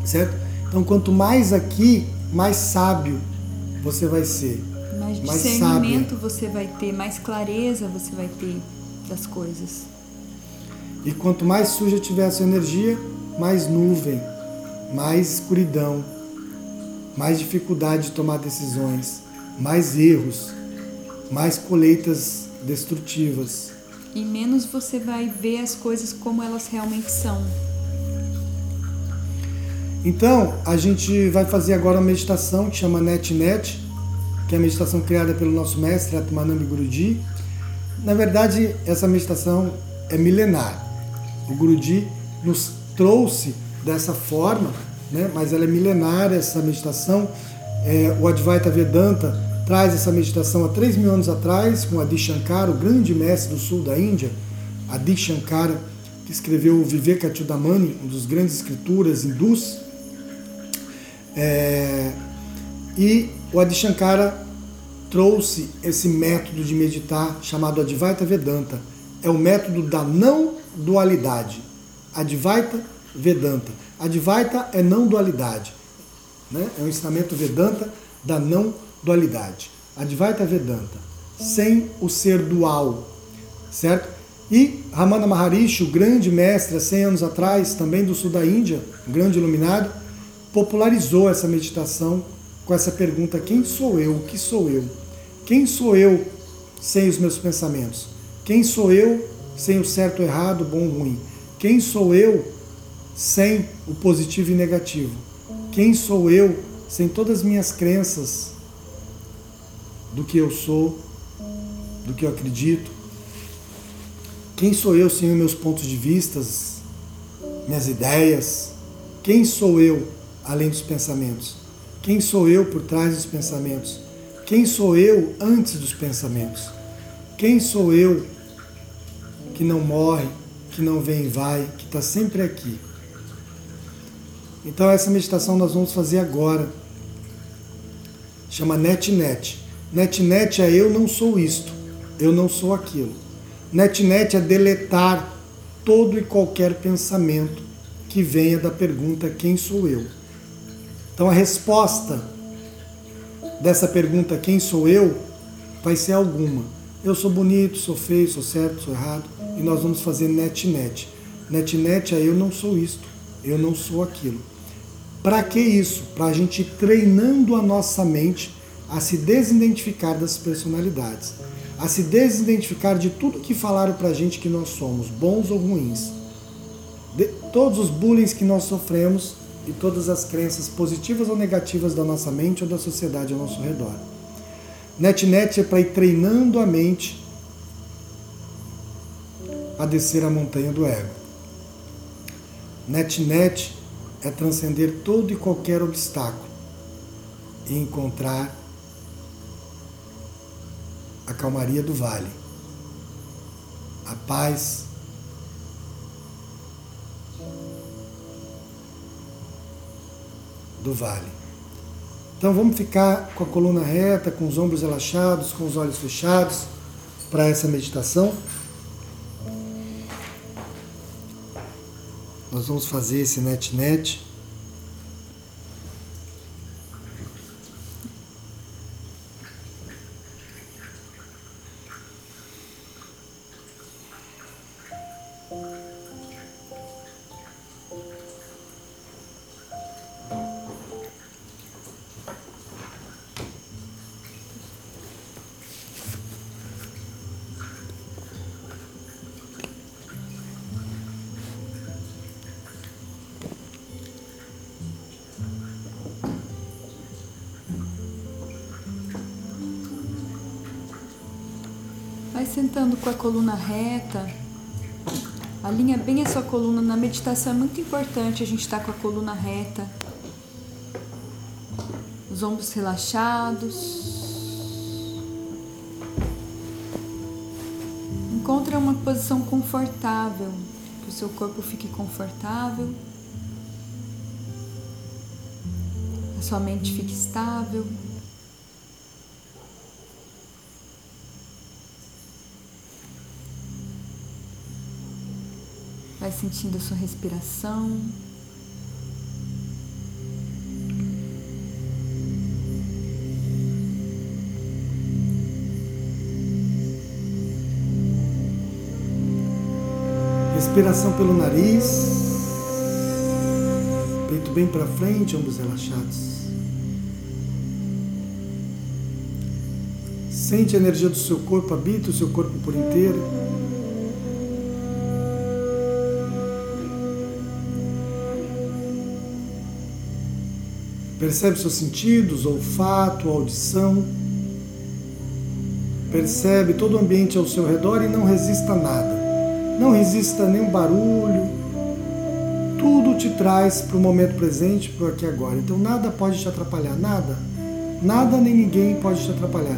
certo? Então, quanto mais aqui, mais sábio você vai ser. Mais, mais discernimento você vai ter, mais clareza você vai ter das coisas. E quanto mais suja tiver a sua energia, mais nuvem, mais escuridão, mais dificuldade de tomar decisões, mais erros, mais colheitas destrutivas. E menos você vai ver as coisas como elas realmente são. Então, a gente vai fazer agora uma meditação que chama Net Net, que é a meditação criada pelo nosso mestre Atmanambi Guruji. Na verdade, essa meditação é milenar. O Guruji nos trouxe dessa forma, né? mas ela é milenária, essa meditação. É, o Advaita Vedanta traz essa meditação há 3 mil anos atrás, com Adi Shankara, o grande mestre do sul da Índia, Adi Shankara, que escreveu o Vivekachudamani, um dos grandes escrituras hindus. É, e o Adi Shankara trouxe esse método de meditar chamado Advaita Vedanta. É o método da não dualidade. Advaita Vedanta. Advaita é não dualidade. Né? É um ensinamento Vedanta da não dualidade. Advaita Vedanta. Sem o ser dual. Certo? E Ramana Maharishi, o grande mestre há 100 anos atrás, também do sul da Índia, um grande iluminado, popularizou essa meditação com essa pergunta: quem sou eu? O que sou eu? Quem sou eu sem os meus pensamentos? Quem sou eu sem o certo, errado, bom, ruim? Quem sou eu sem o positivo e negativo? Quem sou eu sem todas as minhas crenças do que eu sou, do que eu acredito? Quem sou eu sem os meus pontos de vista, minhas ideias? Quem sou eu além dos pensamentos? Quem sou eu por trás dos pensamentos? Quem sou eu antes dos pensamentos? Quem sou eu que não morre, que não vem e vai, que está sempre aqui. Então essa meditação nós vamos fazer agora. Chama NetNet. NetNet é eu não sou isto, eu não sou aquilo. NetNet é deletar todo e qualquer pensamento que venha da pergunta quem sou eu. Então a resposta dessa pergunta quem sou eu vai ser alguma. Eu sou bonito, sou feio, sou certo, sou errado e nós vamos fazer net-net. Net-net é eu não sou isto, eu não sou aquilo. Para que isso? Para a gente ir treinando a nossa mente a se desidentificar das personalidades, a se desidentificar de tudo que falaram para a gente que nós somos, bons ou ruins. De todos os bullying que nós sofremos e todas as crenças positivas ou negativas da nossa mente ou da sociedade ao nosso redor. Net-net é para ir treinando a mente a descer a montanha do ego. Net-net é transcender todo e qualquer obstáculo e encontrar a calmaria do vale, a paz do vale. Então vamos ficar com a coluna reta, com os ombros relaxados, com os olhos fechados para essa meditação. Nós vamos fazer esse net-net. Com a coluna reta. Alinha bem a sua coluna. Na meditação é muito importante a gente estar tá com a coluna reta. Os ombros relaxados. Encontre uma posição confortável, que o seu corpo fique confortável. A sua mente fique estável. Sentindo a sua respiração. Respiração pelo nariz. Peito bem para frente, ombros relaxados. Sente a energia do seu corpo, habita o seu corpo por inteiro. Percebe seus sentidos, olfato, audição. Percebe todo o ambiente ao seu redor e não resista a nada. Não resista a nenhum barulho. Tudo te traz para o momento presente, para o aqui e agora. Então nada pode te atrapalhar, nada. Nada nem ninguém pode te atrapalhar.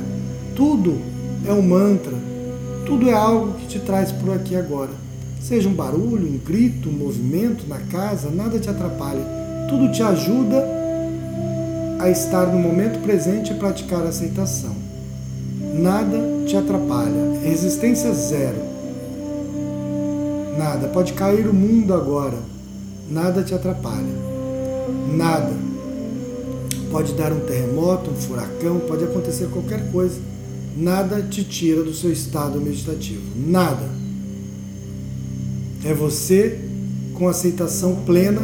Tudo é um mantra. Tudo é algo que te traz para o aqui e agora. Seja um barulho, um grito, um movimento na casa, nada te atrapalha. Tudo te ajuda a estar no momento presente e praticar aceitação. Nada te atrapalha. Resistência zero. Nada. Pode cair o mundo agora. Nada te atrapalha. Nada. Pode dar um terremoto, um furacão, pode acontecer qualquer coisa. Nada te tira do seu estado meditativo. Nada. É você com aceitação plena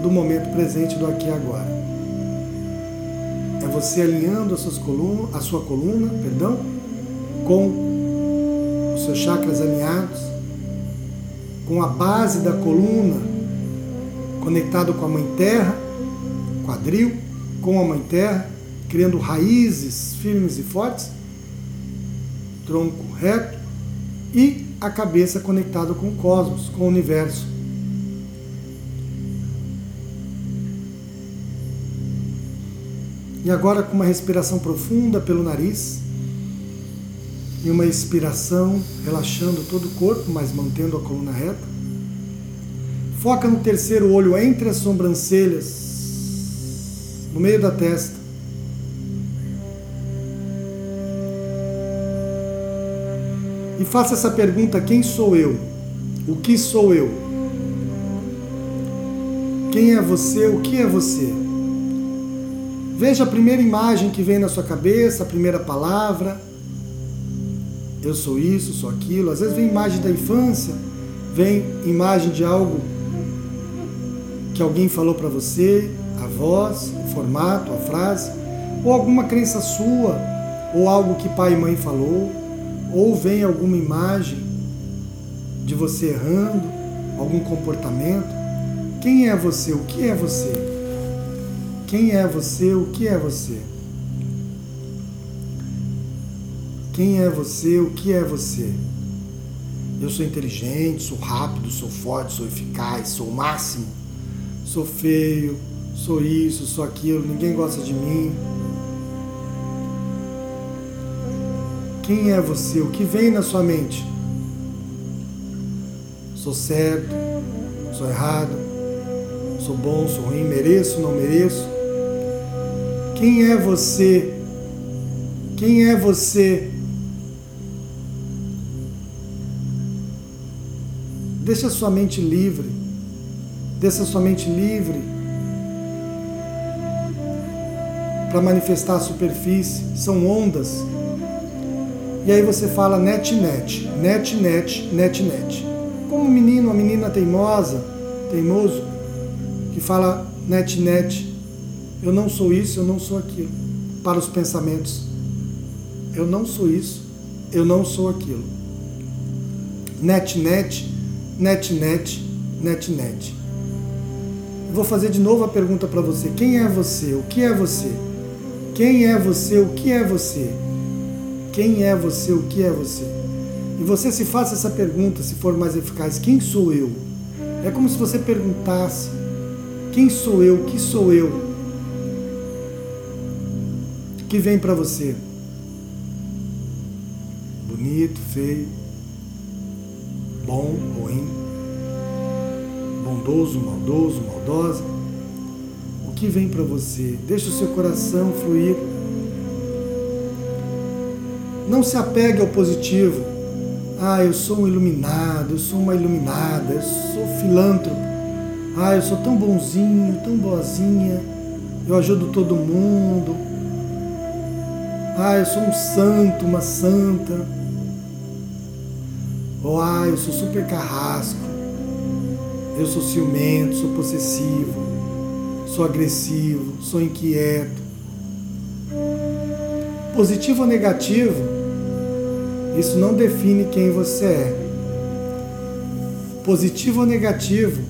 do momento presente do aqui e agora você alinhando as suas colunas, a sua coluna, perdão, com os seus chakras alinhados, com a base da coluna conectado com a Mãe Terra, quadril, com a Mãe Terra, criando raízes firmes e fortes, tronco reto e a cabeça conectada com o cosmos, com o universo. E agora com uma respiração profunda pelo nariz e uma expiração, relaxando todo o corpo, mas mantendo a coluna reta. Foca no terceiro olho entre as sobrancelhas, no meio da testa. E faça essa pergunta: quem sou eu? O que sou eu? Quem é você? O que é você? Veja a primeira imagem que vem na sua cabeça, a primeira palavra. Eu sou isso, sou aquilo. Às vezes vem imagem da infância, vem imagem de algo que alguém falou para você, a voz, o formato, a frase, ou alguma crença sua, ou algo que pai e mãe falou, ou vem alguma imagem de você errando, algum comportamento. Quem é você? O que é você? Quem é você? O que é você? Quem é você? O que é você? Eu sou inteligente, sou rápido, sou forte, sou eficaz, sou o máximo. Sou feio, sou isso, sou aquilo, ninguém gosta de mim. Quem é você? O que vem na sua mente? Sou certo, sou errado, sou bom, sou ruim, mereço, não mereço. Quem é você? Quem é você? Deixa sua mente livre. Deixa sua mente livre para manifestar a superfície. São ondas. E aí você fala net, net, net, net, net, net. Como um menino, uma menina teimosa, teimoso, que fala net, net, eu não sou isso, eu não sou aquilo. Para os pensamentos. Eu não sou isso, eu não sou aquilo. Net, net, net, net, net, net. vou fazer de novo a pergunta para você: quem é você? O que é você? Quem é você? O que é você? Quem é você? O que é você? E você se faça essa pergunta, se for mais eficaz: quem sou eu? É como se você perguntasse: quem sou eu? O que sou eu? Que vem para você? Bonito, feio, bom, ruim, bondoso, maldoso, maldosa. O que vem para você? Deixa o seu coração fluir. Não se apegue ao positivo. Ah, eu sou um iluminado, eu sou uma iluminada, eu sou filântropo. Ah, eu sou tão bonzinho, tão boazinha, eu ajudo todo mundo. Ah, eu sou um santo, uma santa. Ou ah, eu sou super carrasco. Eu sou ciumento, sou possessivo, sou agressivo, sou inquieto. Positivo ou negativo, isso não define quem você é. Positivo ou negativo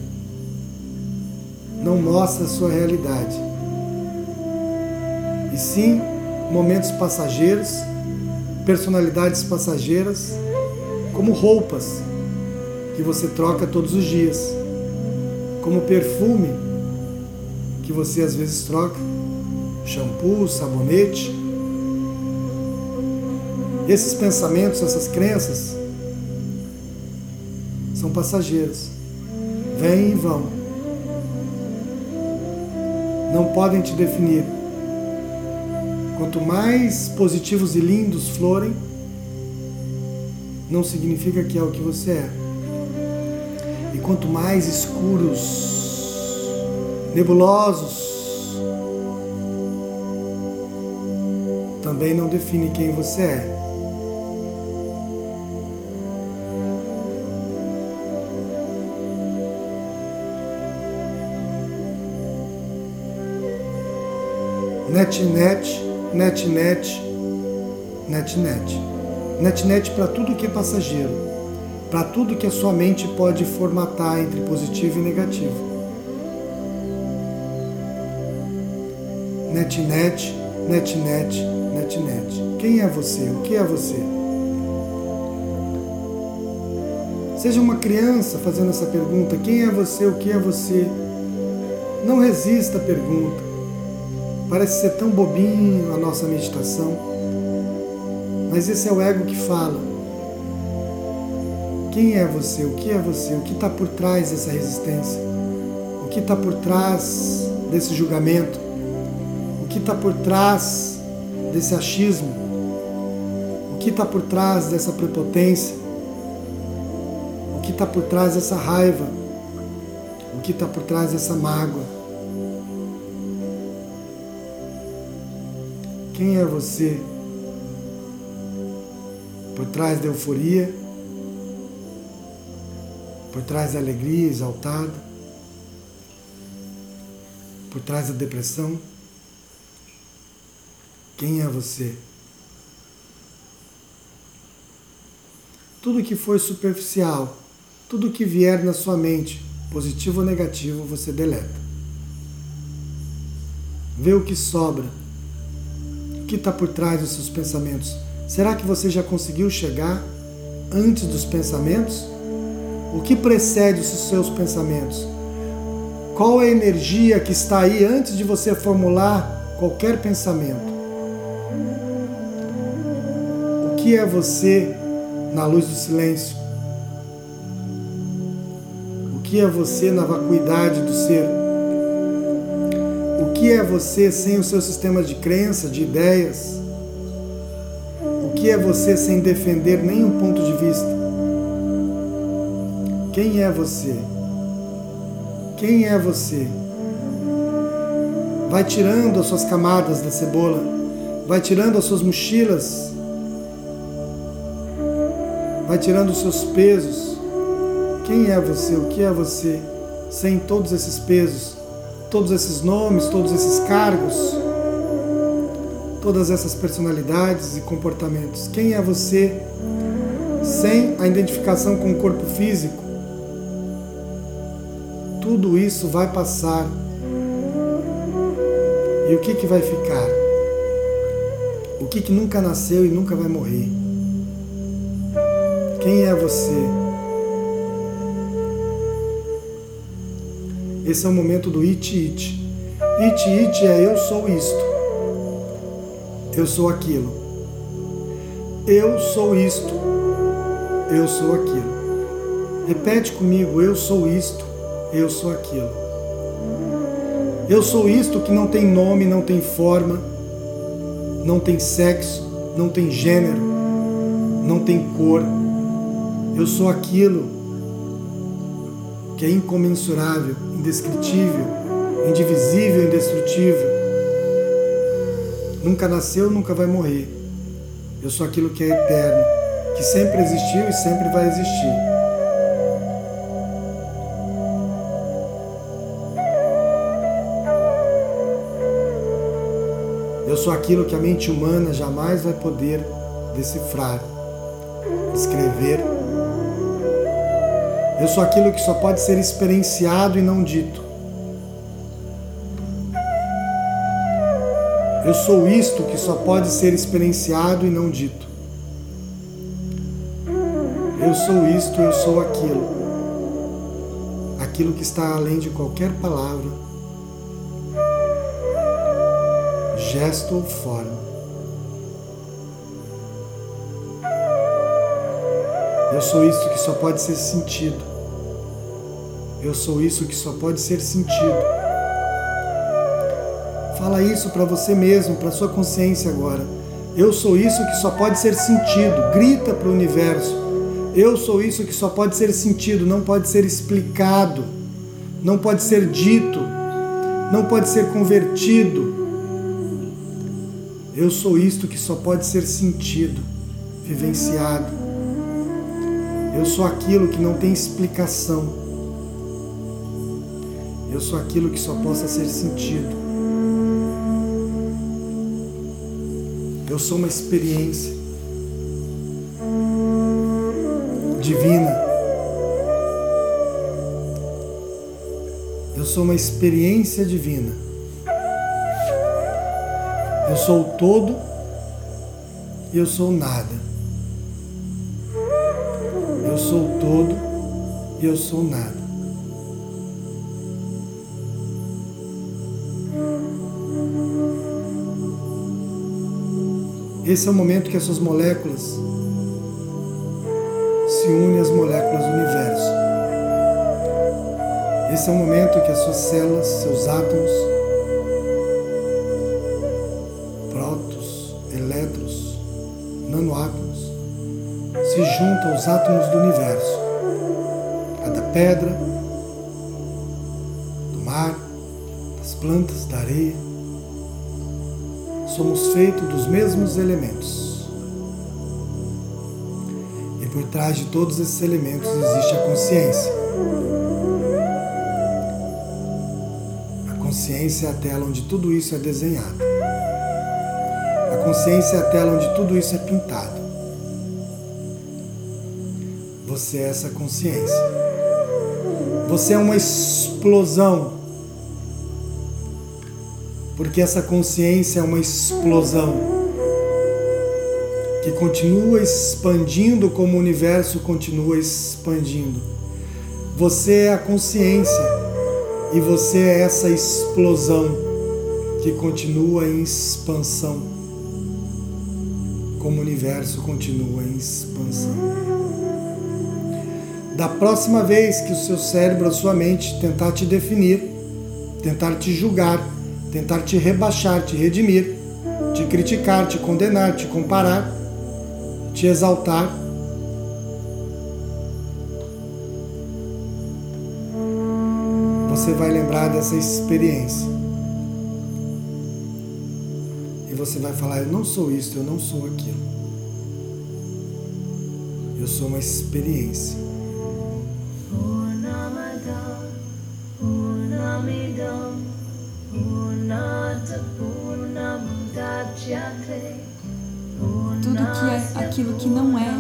não mostra a sua realidade. E sim momentos passageiros, personalidades passageiras, como roupas que você troca todos os dias, como perfume que você às vezes troca, shampoo, sabonete esses pensamentos, essas crenças, são passageiros. Vêm e vão. Não podem te definir. Quanto mais positivos e lindos florem, não significa que é o que você é. E quanto mais escuros, nebulosos, também não define quem você é. netnet, netnet, netnet. Netnet para tudo que é passageiro, para tudo que a sua mente pode formatar entre positivo e negativo. Netnet, netnet, netnet. Quem é você? O que é você? Seja uma criança fazendo essa pergunta: quem é você? O que é você? Não resista à pergunta. Parece ser tão bobinho a nossa meditação, mas esse é o ego que fala. Quem é você? O que é você? O que está por trás dessa resistência? O que está por trás desse julgamento? O que está por trás desse achismo? O que está por trás dessa prepotência? O que está por trás dessa raiva? O que está por trás dessa mágoa? Quem é você? Por trás da euforia, por trás da alegria exaltada, por trás da depressão. Quem é você? Tudo que for superficial, tudo que vier na sua mente, positivo ou negativo, você deleta. Vê o que sobra que está por trás dos seus pensamentos? Será que você já conseguiu chegar antes dos pensamentos? O que precede os seus pensamentos? Qual a energia que está aí antes de você formular qualquer pensamento? O que é você na luz do silêncio? O que é você na vacuidade do ser? Que é você sem o seu sistema de crença, de ideias? O que é você sem defender nenhum ponto de vista? Quem é você? Quem é você? Vai tirando as suas camadas da cebola, vai tirando as suas mochilas, vai tirando os seus pesos. Quem é você? O que é você sem todos esses pesos? Todos esses nomes, todos esses cargos, todas essas personalidades e comportamentos. Quem é você sem a identificação com o corpo físico? Tudo isso vai passar. E o que, que vai ficar? O que, que nunca nasceu e nunca vai morrer? Quem é você? Esse é o momento do it it. It it é eu sou isto. Eu sou aquilo. Eu sou isto. Eu sou aquilo. Repete comigo, eu sou isto, eu sou aquilo. Eu sou isto que não tem nome, não tem forma, não tem sexo, não tem gênero, não tem cor, Eu sou aquilo que é incomensurável, indescritível, indivisível, indestrutível. Nunca nasceu, nunca vai morrer. Eu sou aquilo que é eterno, que sempre existiu e sempre vai existir. Eu sou aquilo que a mente humana jamais vai poder decifrar, escrever. Eu sou aquilo que só pode ser experienciado e não dito. Eu sou isto que só pode ser experienciado e não dito. Eu sou isto, eu sou aquilo. Aquilo que está além de qualquer palavra gesto ou forma. Eu sou isso que só pode ser sentido. Eu sou isso que só pode ser sentido. Fala isso para você mesmo, para sua consciência agora. Eu sou isso que só pode ser sentido. Grita para o universo. Eu sou isso que só pode ser sentido, não pode ser explicado, não pode ser dito, não pode ser convertido, eu sou isto que só pode ser sentido, vivenciado. Eu sou aquilo que não tem explicação. Eu sou aquilo que só possa ser sentido. Eu sou uma experiência divina. Eu sou uma experiência divina. Eu sou o todo e eu sou nada. Eu sou o todo e eu sou nada. Esse é o momento que essas moléculas se unem às moléculas do universo. Esse é o momento que as suas células, seus átomos, nanoátomos se juntam aos átomos do universo, a da pedra, do mar, das plantas, da areia. Somos feitos dos mesmos elementos. E por trás de todos esses elementos existe a consciência. A consciência é a tela onde tudo isso é desenhado consciência é a tela onde tudo isso é pintado. Você é essa consciência. Você é uma explosão. Porque essa consciência é uma explosão que continua expandindo como o universo continua expandindo. Você é a consciência e você é essa explosão que continua em expansão como o universo continua em expansão. Da próxima vez que o seu cérebro, a sua mente tentar te definir, tentar te julgar, tentar te rebaixar, te redimir, te criticar, te condenar, te comparar, te exaltar, você vai lembrar dessa experiência. você vai falar: Eu não sou isso, eu não sou aquilo. Eu sou uma experiência. Tudo que é aquilo que não é,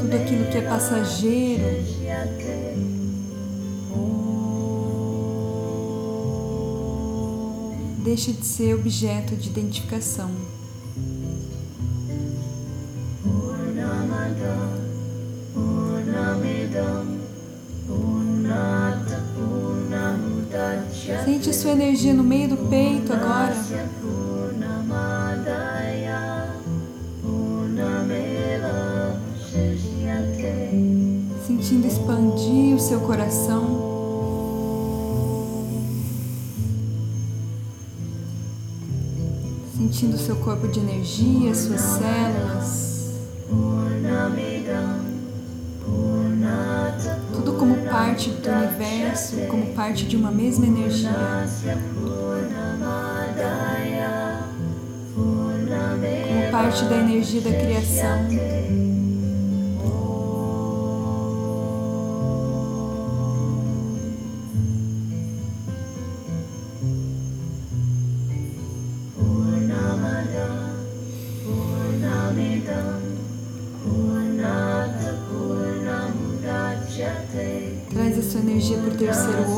tudo aquilo que é passageiro, deixa de ser objeto de identificação. Sua energia no meio do peito agora. Sentindo expandir o seu coração. sentindo seu corpo de energia, suas células. Parte do universo, como parte de uma mesma energia. Como parte da energia da criação. Terceiro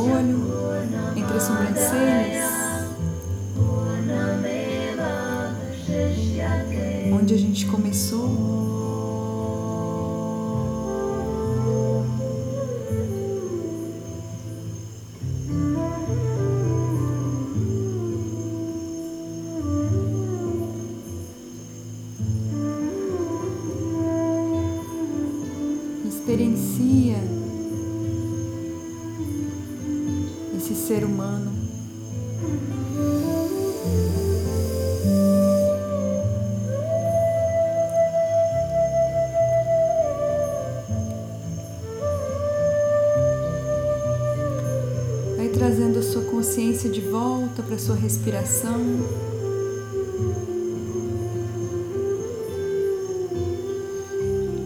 Vai trazendo a sua consciência de volta para a sua respiração.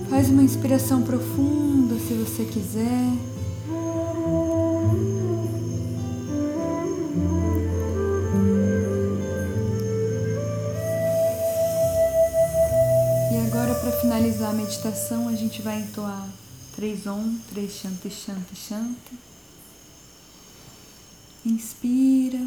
Faz uma inspiração profunda se você quiser. Gente vai entoar três om, três shanti, shanti, shanti. Inspira.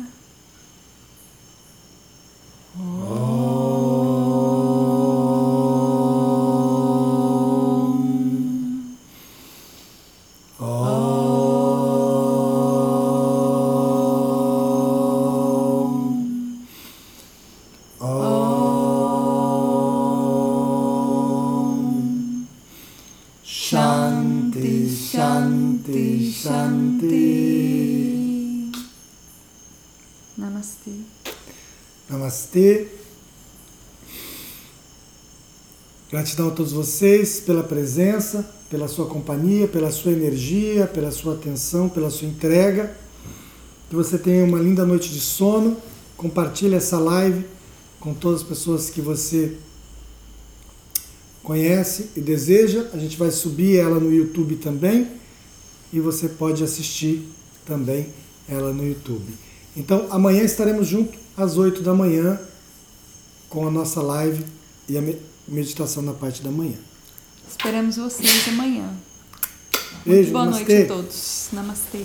Namastê. Gratidão a todos vocês pela presença, pela sua companhia, pela sua energia, pela sua atenção, pela sua entrega. Que você tenha uma linda noite de sono. Compartilhe essa live com todas as pessoas que você conhece e deseja. A gente vai subir ela no YouTube também e você pode assistir também ela no YouTube. Então, amanhã estaremos juntos às 8 da manhã com a nossa live e a meditação na parte da manhã. Esperamos vocês amanhã. Beijo, Boa namastê. noite a todos. Namastê.